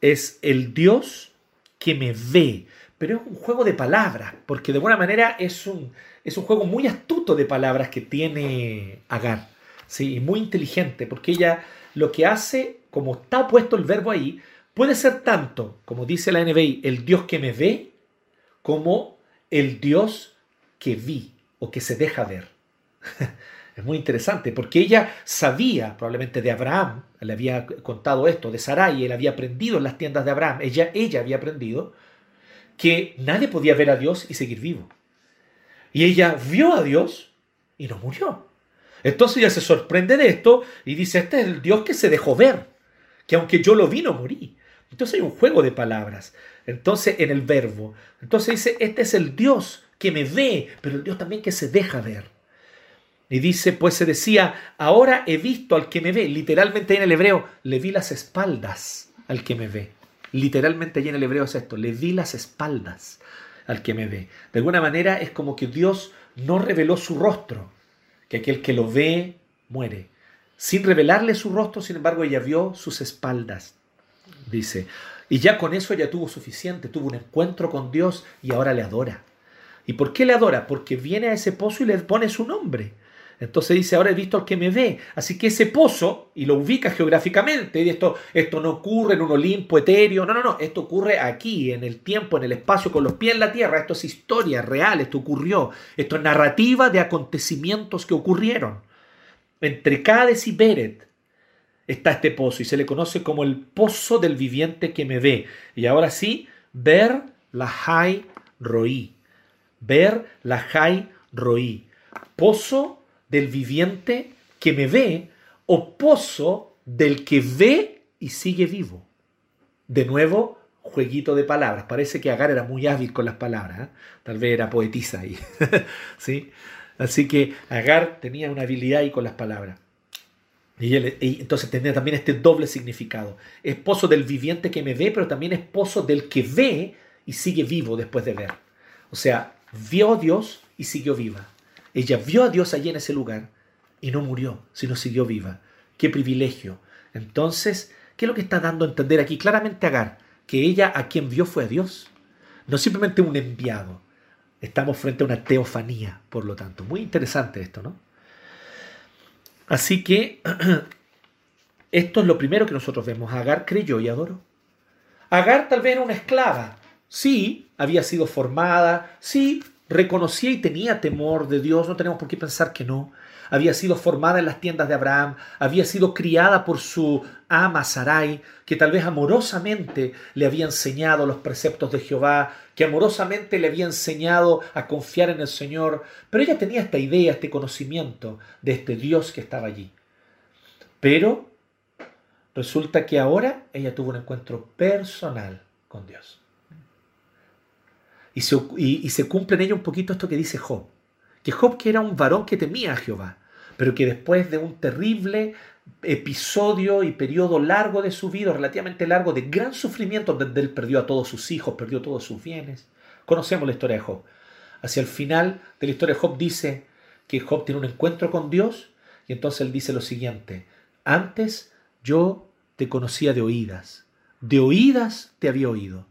Es el Dios que me ve, pero es un juego de palabras, porque de alguna manera es un, es un juego muy astuto de palabras que tiene Agar, ¿sí? muy inteligente, porque ella lo que hace, como está puesto el verbo ahí, puede ser tanto, como dice la NBI, el Dios que me ve, como el Dios que vi o que se deja ver. es muy interesante, porque ella sabía probablemente de Abraham, le había contado esto, de Sarai, él había aprendido en las tiendas de Abraham, ella, ella había aprendido que nadie podía ver a Dios y seguir vivo. Y ella vio a Dios y no murió. Entonces ella se sorprende de esto y dice, este es el Dios que se dejó ver, que aunque yo lo vi no morí. Entonces hay un juego de palabras. Entonces en el verbo. Entonces dice, este es el Dios que me ve, pero el Dios también que se deja ver. Y dice, pues se decía, ahora he visto al que me ve. Literalmente en el hebreo, le vi las espaldas al que me ve. Literalmente allí en el hebreo es esto, le vi las espaldas al que me ve. De alguna manera es como que Dios no reveló su rostro, que aquel que lo ve muere. Sin revelarle su rostro, sin embargo, ella vio sus espaldas, dice. Y ya con eso ella tuvo suficiente, tuvo un encuentro con Dios y ahora le adora. ¿Y por qué le adora? Porque viene a ese pozo y le pone su nombre. Entonces dice, ahora he visto al que me ve. Así que ese pozo, y lo ubica geográficamente, y esto, esto no ocurre en un Olimpo etéreo, no, no, no, esto ocurre aquí, en el tiempo, en el espacio, con los pies en la tierra, esto es historia real, esto ocurrió, esto es narrativa de acontecimientos que ocurrieron. Entre Cádiz y Beret está este pozo, y se le conoce como el pozo del viviente que me ve. Y ahora sí, ver la Jai Roí. Ver la Jai Roí. Pozo del viviente que me ve o pozo del que ve y sigue vivo. De nuevo, jueguito de palabras. Parece que Agar era muy hábil con las palabras. ¿eh? Tal vez era poetisa ahí. ¿Sí? Así que Agar tenía una habilidad ahí con las palabras. Y, entonces tenía también este doble significado. Esposo del viviente que me ve, pero también esposo del que ve y sigue vivo después de ver. O sea, vio a Dios y siguió viva. Ella vio a Dios allí en ese lugar y no murió, sino siguió viva. Qué privilegio. Entonces, ¿qué es lo que está dando a entender aquí claramente Agar? Que ella a quien vio fue a Dios, no simplemente un enviado. Estamos frente a una teofanía, por lo tanto. Muy interesante esto, ¿no? Así que esto es lo primero que nosotros vemos. Agar creyó y adoró. Agar tal vez era una esclava. Sí, había sido formada. Sí, reconocía y tenía temor de Dios, no tenemos por qué pensar que no. Había sido formada en las tiendas de Abraham, había sido criada por su ama Sarai, que tal vez amorosamente le había enseñado los preceptos de Jehová, que amorosamente le había enseñado a confiar en el Señor, pero ella tenía esta idea, este conocimiento de este Dios que estaba allí. Pero resulta que ahora ella tuvo un encuentro personal con Dios. Y se, cumple en ella un poquito esto que dice Job. Que Job que era un varón que temía a Jehová, pero que después de un terrible episodio y periodo largo de su vida, relativamente largo, de gran sufrimiento, donde él perdió a todos sus hijos, perdió todos sus bienes. Conocemos la historia de Job. Hacia el final de la historia Job dice que Job tiene un encuentro con Dios y entonces él dice lo siguiente, antes yo te conocía de oídas, de oídas te había oído,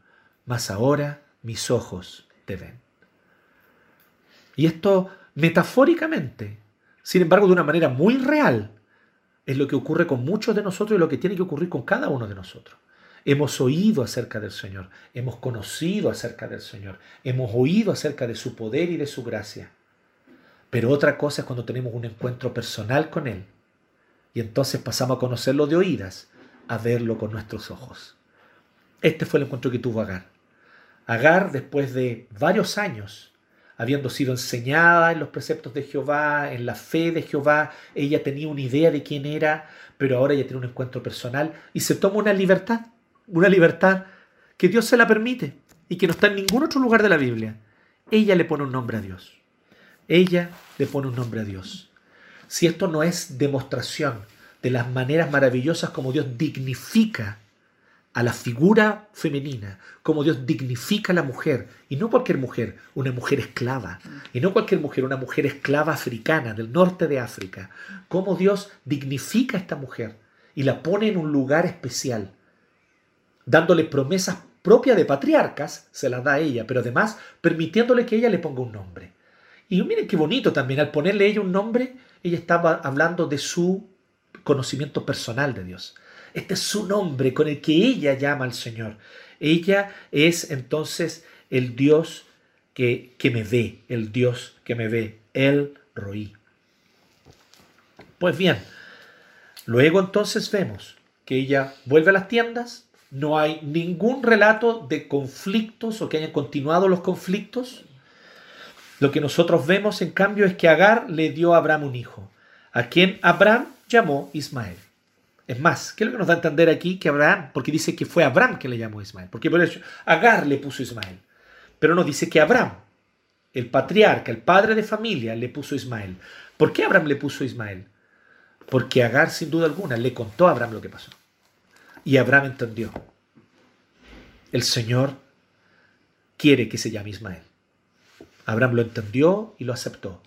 mas ahora mis ojos te ven. Y esto metafóricamente, sin embargo de una manera muy real, es lo que ocurre con muchos de nosotros y lo que tiene que ocurrir con cada uno de nosotros. Hemos oído acerca del Señor, hemos conocido acerca del Señor, hemos oído acerca de su poder y de su gracia. Pero otra cosa es cuando tenemos un encuentro personal con Él. Y entonces pasamos a conocerlo de oídas, a verlo con nuestros ojos. Este fue el encuentro que tuvo Agar. Agar, después de varios años, habiendo sido enseñada en los preceptos de Jehová, en la fe de Jehová, ella tenía una idea de quién era, pero ahora ella tiene un encuentro personal y se toma una libertad, una libertad que Dios se la permite y que no está en ningún otro lugar de la Biblia. Ella le pone un nombre a Dios. Ella le pone un nombre a Dios. Si esto no es demostración de las maneras maravillosas como Dios dignifica a la figura femenina, como Dios dignifica a la mujer, y no cualquier mujer, una mujer esclava, y no cualquier mujer, una mujer esclava africana del norte de África, cómo Dios dignifica a esta mujer y la pone en un lugar especial, dándole promesas propias de patriarcas, se las da a ella, pero además permitiéndole que ella le ponga un nombre. Y miren qué bonito también, al ponerle ella un nombre, ella estaba hablando de su conocimiento personal de Dios este es su nombre con el que ella llama al Señor. Ella es entonces el Dios que, que me ve, el Dios que me ve, el Roí. Pues bien, luego entonces vemos que ella vuelve a las tiendas, no hay ningún relato de conflictos o que hayan continuado los conflictos. Lo que nosotros vemos en cambio es que Agar le dio a Abraham un hijo. a quien Abraham llamó Ismael. Es más, ¿qué es lo que nos da a entender aquí? Que Abraham, porque dice que fue Abraham que le llamó Ismael, porque por eso Agar le puso Ismael, pero no dice que Abraham, el patriarca, el padre de familia, le puso Ismael. ¿Por qué Abraham le puso Ismael? Porque Agar, sin duda alguna, le contó a Abraham lo que pasó. Y Abraham entendió. El Señor quiere que se llame Ismael. Abraham lo entendió y lo aceptó.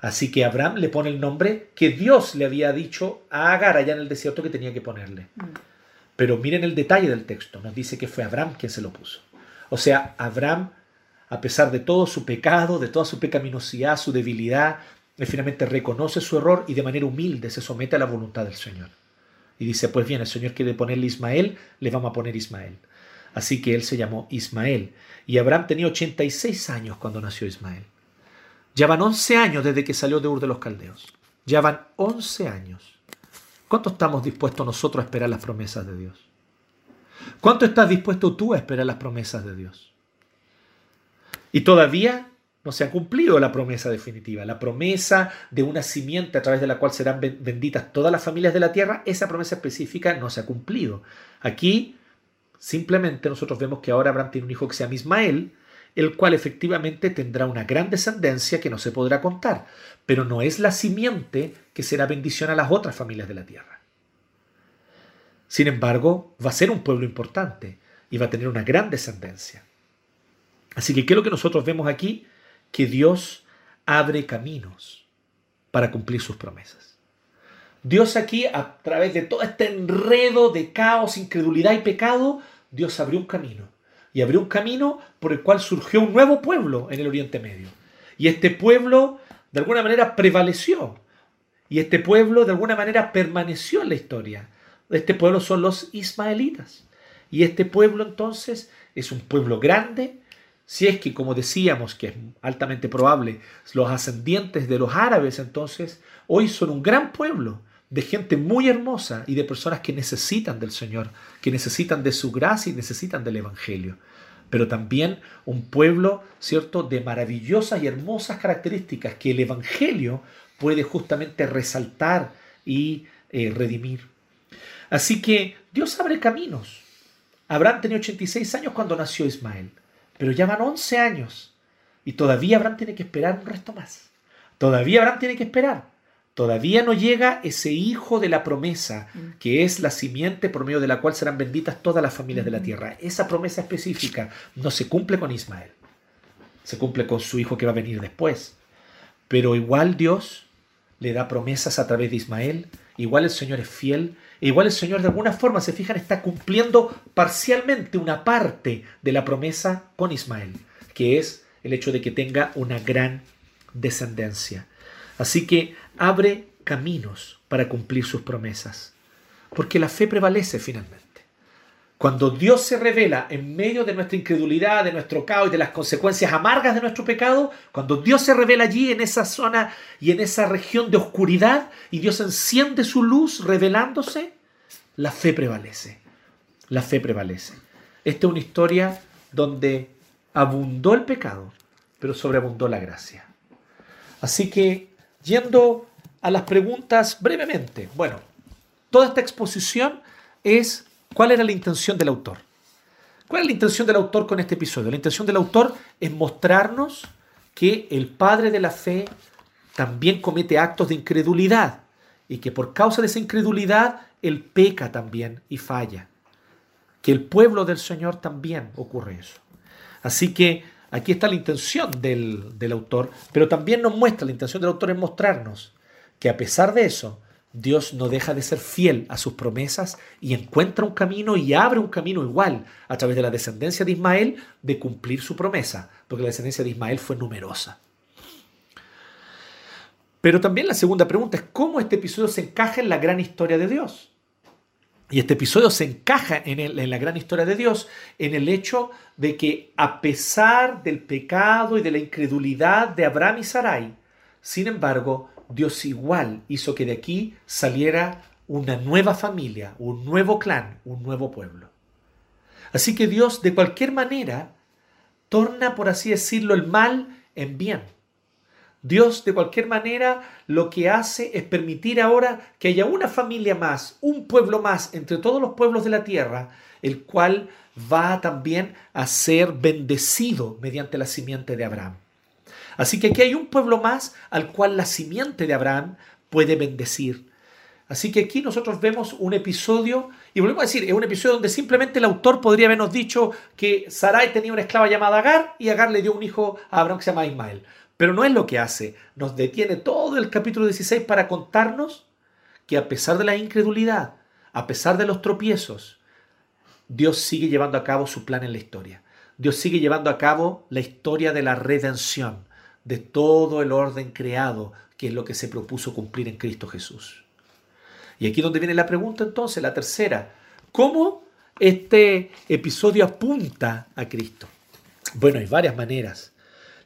Así que Abraham le pone el nombre que Dios le había dicho a Agar allá en el desierto que tenía que ponerle. Mm. Pero miren el detalle del texto, nos dice que fue Abraham quien se lo puso. O sea, Abraham, a pesar de todo su pecado, de toda su pecaminosidad, su debilidad, él finalmente reconoce su error y de manera humilde se somete a la voluntad del Señor. Y dice, pues bien, el Señor quiere ponerle Ismael, le vamos a poner Ismael. Así que él se llamó Ismael. Y Abraham tenía 86 años cuando nació Ismael. Ya van 11 años desde que salió de Ur de los Caldeos. Ya van 11 años. ¿Cuánto estamos dispuestos nosotros a esperar las promesas de Dios? ¿Cuánto estás dispuesto tú a esperar las promesas de Dios? Y todavía no se ha cumplido la promesa definitiva, la promesa de una simiente a través de la cual serán benditas todas las familias de la tierra, esa promesa específica no se ha cumplido. Aquí simplemente nosotros vemos que ahora Abraham tiene un hijo que se llama Ismael, el cual efectivamente tendrá una gran descendencia que no se podrá contar, pero no es la simiente que será bendición a las otras familias de la tierra. Sin embargo, va a ser un pueblo importante y va a tener una gran descendencia. Así que, ¿qué es lo que nosotros vemos aquí? Que Dios abre caminos para cumplir sus promesas. Dios aquí, a través de todo este enredo de caos, incredulidad y pecado, Dios abrió un camino y abrió un camino por el cual surgió un nuevo pueblo en el Oriente Medio. Y este pueblo de alguna manera prevaleció. Y este pueblo de alguna manera permaneció en la historia. Este pueblo son los ismaelitas. Y este pueblo entonces es un pueblo grande. Si es que, como decíamos, que es altamente probable, los ascendientes de los árabes entonces hoy son un gran pueblo de gente muy hermosa y de personas que necesitan del Señor, que necesitan de su gracia y necesitan del Evangelio. Pero también un pueblo, ¿cierto?, de maravillosas y hermosas características que el Evangelio puede justamente resaltar y eh, redimir. Así que Dios abre caminos. Abraham tenía 86 años cuando nació Ismael, pero ya van 11 años y todavía Abraham tiene que esperar un resto más. Todavía Abraham tiene que esperar. Todavía no llega ese hijo de la promesa, mm. que es la simiente por medio de la cual serán benditas todas las familias de la mm. tierra. Esa promesa específica no se cumple con Ismael. Se cumple con su hijo que va a venir después. Pero igual Dios le da promesas a través de Ismael. Igual el Señor es fiel. E igual el Señor de alguna forma, se fijan, está cumpliendo parcialmente una parte de la promesa con Ismael, que es el hecho de que tenga una gran descendencia. Así que abre caminos para cumplir sus promesas, porque la fe prevalece finalmente. Cuando Dios se revela en medio de nuestra incredulidad, de nuestro caos y de las consecuencias amargas de nuestro pecado, cuando Dios se revela allí en esa zona y en esa región de oscuridad y Dios enciende su luz revelándose, la fe prevalece. La fe prevalece. Esta es una historia donde abundó el pecado, pero sobreabundó la gracia. Así que Yendo a las preguntas brevemente. Bueno, toda esta exposición es cuál era la intención del autor. ¿Cuál es la intención del autor con este episodio? La intención del autor es mostrarnos que el padre de la fe también comete actos de incredulidad y que por causa de esa incredulidad él peca también y falla. Que el pueblo del Señor también ocurre eso. Así que Aquí está la intención del, autor, pero también nos muestra, la intención del autor es mostrarnos que a pesar de eso, Dios no deja de ser fiel a sus promesas y encuentra un camino y abre un camino igual a través de la descendencia de Ismael de cumplir su promesa, porque la descendencia de Ismael fue numerosa. Pero también la segunda pregunta es cómo este episodio se encaja en la gran historia de Dios. Y este episodio se encaja en, la gran historia de Dios, en el hecho de que a pesar del pecado y de la incredulidad de Abraham y Sarai, sin embargo, Dios igual hizo que de aquí saliera una nueva familia, un nuevo clan, un nuevo pueblo. Así que Dios de cualquier manera torna, por así decirlo, el mal en bien. Dios de cualquier manera lo que hace es permitir ahora que haya una familia más, un pueblo más entre todos los pueblos de la tierra, el cual va también a ser bendecido mediante la simiente de Abraham. Así que aquí hay un pueblo más al cual la simiente de Abraham puede bendecir. Así que aquí nosotros vemos un episodio, y volvemos a decir, es un episodio donde simplemente el autor podría habernos dicho que Sarai tenía una esclava llamada Agar y Agar le dio un hijo a Abraham que se llama Ismael. Pero no es lo que hace. Nos detiene todo el capítulo 16 para contarnos que a pesar de la incredulidad, a pesar de los tropiezos, Dios sigue llevando a cabo su plan en la historia. Dios sigue llevando a cabo la historia de la redención, de todo el orden creado, que es lo que se propuso cumplir en Cristo Jesús. Y aquí donde viene la pregunta entonces, la tercera. ¿Cómo este episodio apunta a Cristo? Bueno, hay varias maneras.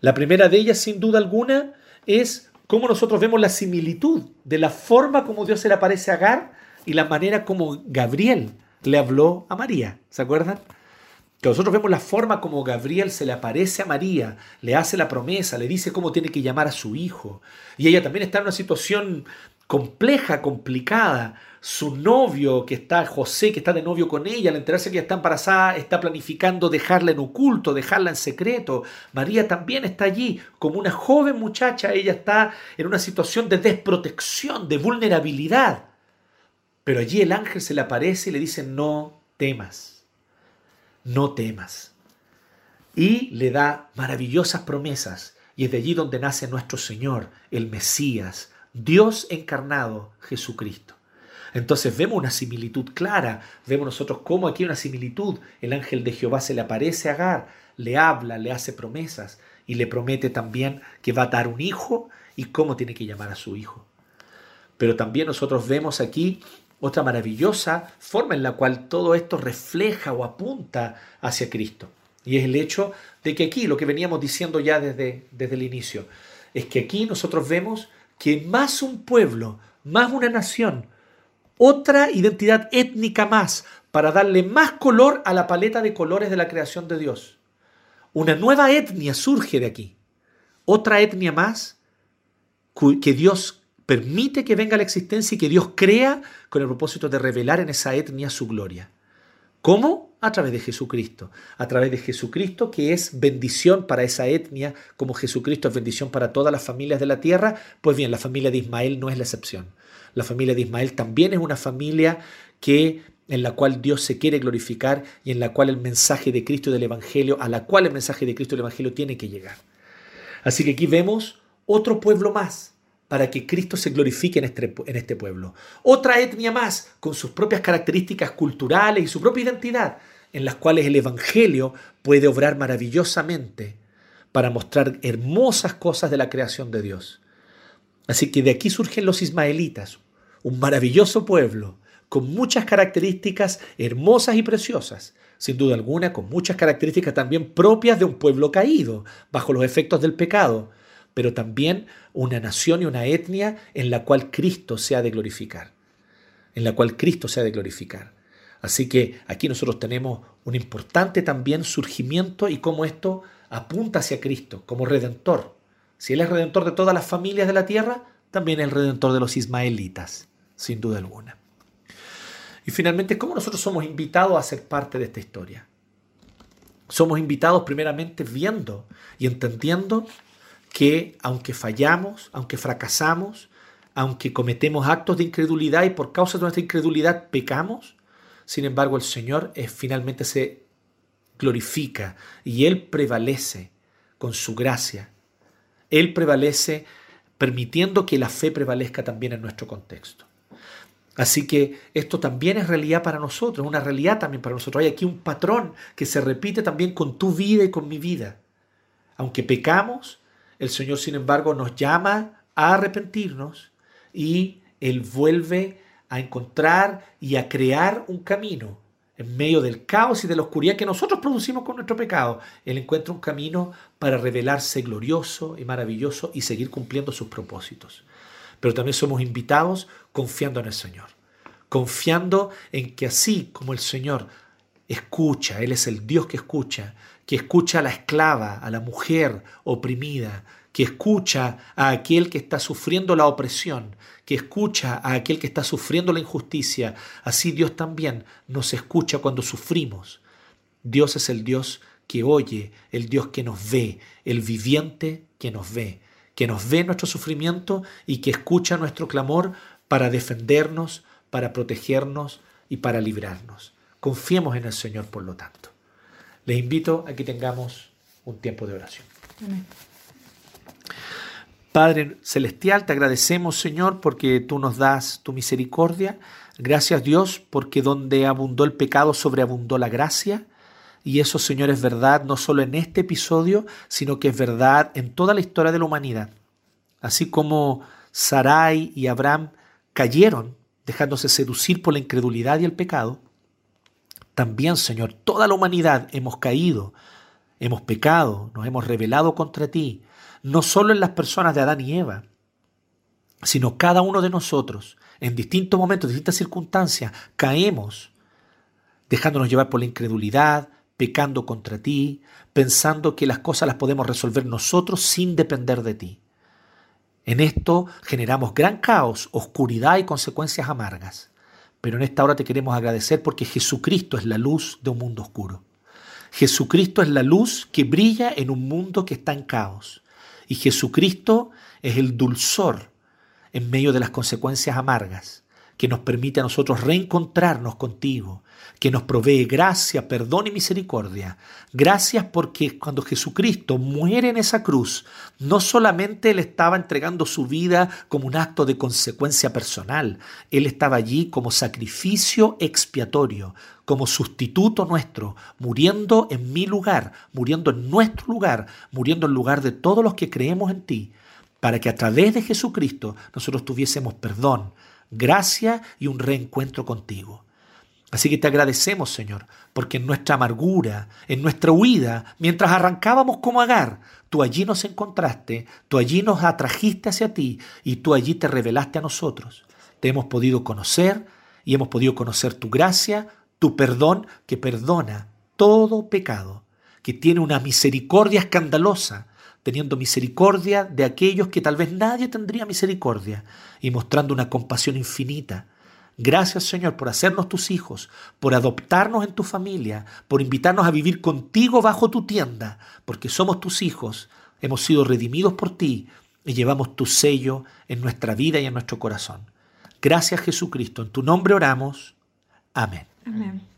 La primera de ellas, sin duda alguna, es cómo nosotros vemos la similitud de la forma como Dios se le aparece a Agar y la manera como Gabriel le habló a María. ¿Se acuerdan? Que nosotros vemos la forma como Gabriel se le aparece a María, le hace la promesa, le dice cómo tiene que llamar a su hijo. Y ella también está en una situación compleja, complicada. Su novio, que está José, que está de novio con ella, al enterarse que ella está embarazada, está planificando dejarla en oculto, dejarla en secreto. María también está allí como una joven muchacha, ella está en una situación de desprotección, de vulnerabilidad. Pero allí el ángel se le aparece y le dice, no temas, no temas. Y le da maravillosas promesas. Y es de allí donde nace nuestro Señor, el Mesías, Dios encarnado, Jesucristo. Entonces vemos una similitud clara, vemos nosotros cómo aquí una similitud. El ángel de Jehová se le aparece a Agar, le habla, le hace promesas y le promete también que va a dar un hijo y cómo tiene que llamar a su hijo. Pero también nosotros vemos aquí otra maravillosa forma en la cual todo esto refleja o apunta hacia Cristo. Y es el hecho de que aquí, lo que veníamos diciendo ya desde, desde el inicio, es que aquí nosotros vemos que más un pueblo, más una nación, otra identidad étnica más, para darle más color a la paleta de colores de la creación de Dios. Una nueva etnia surge de aquí. Otra etnia más que Dios permite que venga la existencia y que Dios crea con el propósito de revelar en esa etnia su gloria. ¿Cómo? A través de Jesucristo. A través de Jesucristo que es bendición para esa etnia, como Jesucristo es bendición para todas las familias de la tierra. Pues bien, la familia de Ismael no es la excepción. La familia de Ismael también es una familia que en la cual Dios se quiere glorificar y en la cual el mensaje de Cristo y del Evangelio, a la cual el mensaje de Cristo y del Evangelio tiene que llegar. Así que aquí vemos otro pueblo más, para que Cristo se glorifique en este, en este pueblo. Otra etnia más, con sus propias características culturales y su propia identidad, en las cuales el Evangelio puede obrar maravillosamente para mostrar hermosas cosas de la creación de Dios. Así que de aquí surgen los ismaelitas, un maravilloso pueblo con muchas características hermosas y preciosas, sin duda alguna con muchas características también propias de un pueblo caído, bajo los efectos del pecado, pero también una nación y una etnia en la cual Cristo se ha de glorificar, en la cual Cristo se ha de glorificar. Así que aquí nosotros tenemos un importante también surgimiento y cómo esto apunta hacia Cristo como redentor. Si Él es redentor de todas las familias de la tierra, también es el redentor de los ismaelitas, sin duda alguna. Y finalmente, ¿cómo nosotros somos invitados a ser parte de esta historia? Somos invitados primeramente viendo y entendiendo que aunque fallamos, aunque fracasamos, aunque cometemos actos de incredulidad y por causa de nuestra incredulidad pecamos, sin embargo el Señor es, finalmente se glorifica y Él prevalece con su gracia. Él prevalece permitiendo que la fe prevalezca también en nuestro contexto. Así que esto también es realidad para nosotros, una realidad también para nosotros. Hay aquí un patrón que se repite también con tu vida y con mi vida. Aunque pecamos, el Señor, sin embargo, nos llama a arrepentirnos y Él vuelve a encontrar y a crear un camino en medio del caos y de la oscuridad que nosotros producimos con nuestro pecado. Él encuentra un camino para revelarse glorioso y maravilloso y seguir cumpliendo sus propósitos. Pero también somos invitados confiando en el Señor, confiando en que así como el Señor escucha, Él es el Dios que escucha, que escucha a la esclava, a la mujer oprimida, que escucha a aquel que está sufriendo la opresión, que escucha a aquel que está sufriendo la injusticia, así Dios también nos escucha cuando sufrimos. Dios es el Dios que oye, el Dios que nos ve, el viviente que nos ve, que nos ve nuestro sufrimiento y que escucha nuestro clamor para defendernos, para protegernos y para librarnos. Confiemos en el Señor, por lo tanto. Les invito a que tengamos un tiempo de oración. Padre Celestial, te agradecemos, Señor, porque tú nos das tu misericordia. Gracias, Dios, porque donde abundó el pecado, sobreabundó la gracia. Y eso, Señor, es verdad no solo en este episodio, sino que es verdad en toda la historia de la humanidad. Así como Sarai y Abraham cayeron dejándose seducir por la incredulidad y el pecado, también, Señor, toda la humanidad hemos caído, hemos pecado, nos hemos rebelado contra ti, no solo en las personas de Adán y Eva, sino cada uno de nosotros, en distintos momentos, en distintas circunstancias, caemos dejándonos llevar por la incredulidad, pecando contra ti, pensando que las cosas las podemos resolver nosotros sin depender de ti. En esto generamos gran caos, oscuridad y consecuencias amargas. Pero en esta hora te queremos agradecer porque Jesucristo es la luz de un mundo oscuro. Jesucristo es la luz que brilla en un mundo que está en caos. Y Jesucristo es el dulzor en medio de las consecuencias amargas que nos permite a nosotros reencontrarnos contigo, que nos provee gracia, perdón y misericordia. Gracias porque cuando Jesucristo muere en esa cruz, no solamente Él estaba entregando su vida como un acto de consecuencia personal, Él estaba allí como sacrificio expiatorio, como sustituto nuestro, muriendo en mi lugar, muriendo en nuestro lugar, muriendo en lugar de todos los que creemos en ti, para que a través de Jesucristo nosotros tuviésemos perdón, gracia y un reencuentro contigo. Así que te agradecemos, Señor, porque en nuestra amargura, en nuestra huida, mientras arrancábamos como Agar, tú allí nos encontraste, tú allí nos atrajiste hacia ti y tú allí te revelaste a nosotros. Te hemos podido conocer y hemos podido conocer tu gracia, tu perdón que perdona todo pecado, que tiene una misericordia escandalosa, teniendo misericordia de aquellos que tal vez nadie tendría misericordia y mostrando una compasión infinita Gracias Señor por hacernos tus hijos, por adoptarnos en tu familia, por invitarnos a vivir contigo bajo tu tienda, porque somos tus hijos, hemos sido redimidos por ti y llevamos tu sello en nuestra vida y en nuestro corazón. Gracias Jesucristo, en tu nombre oramos. Amén. Amén.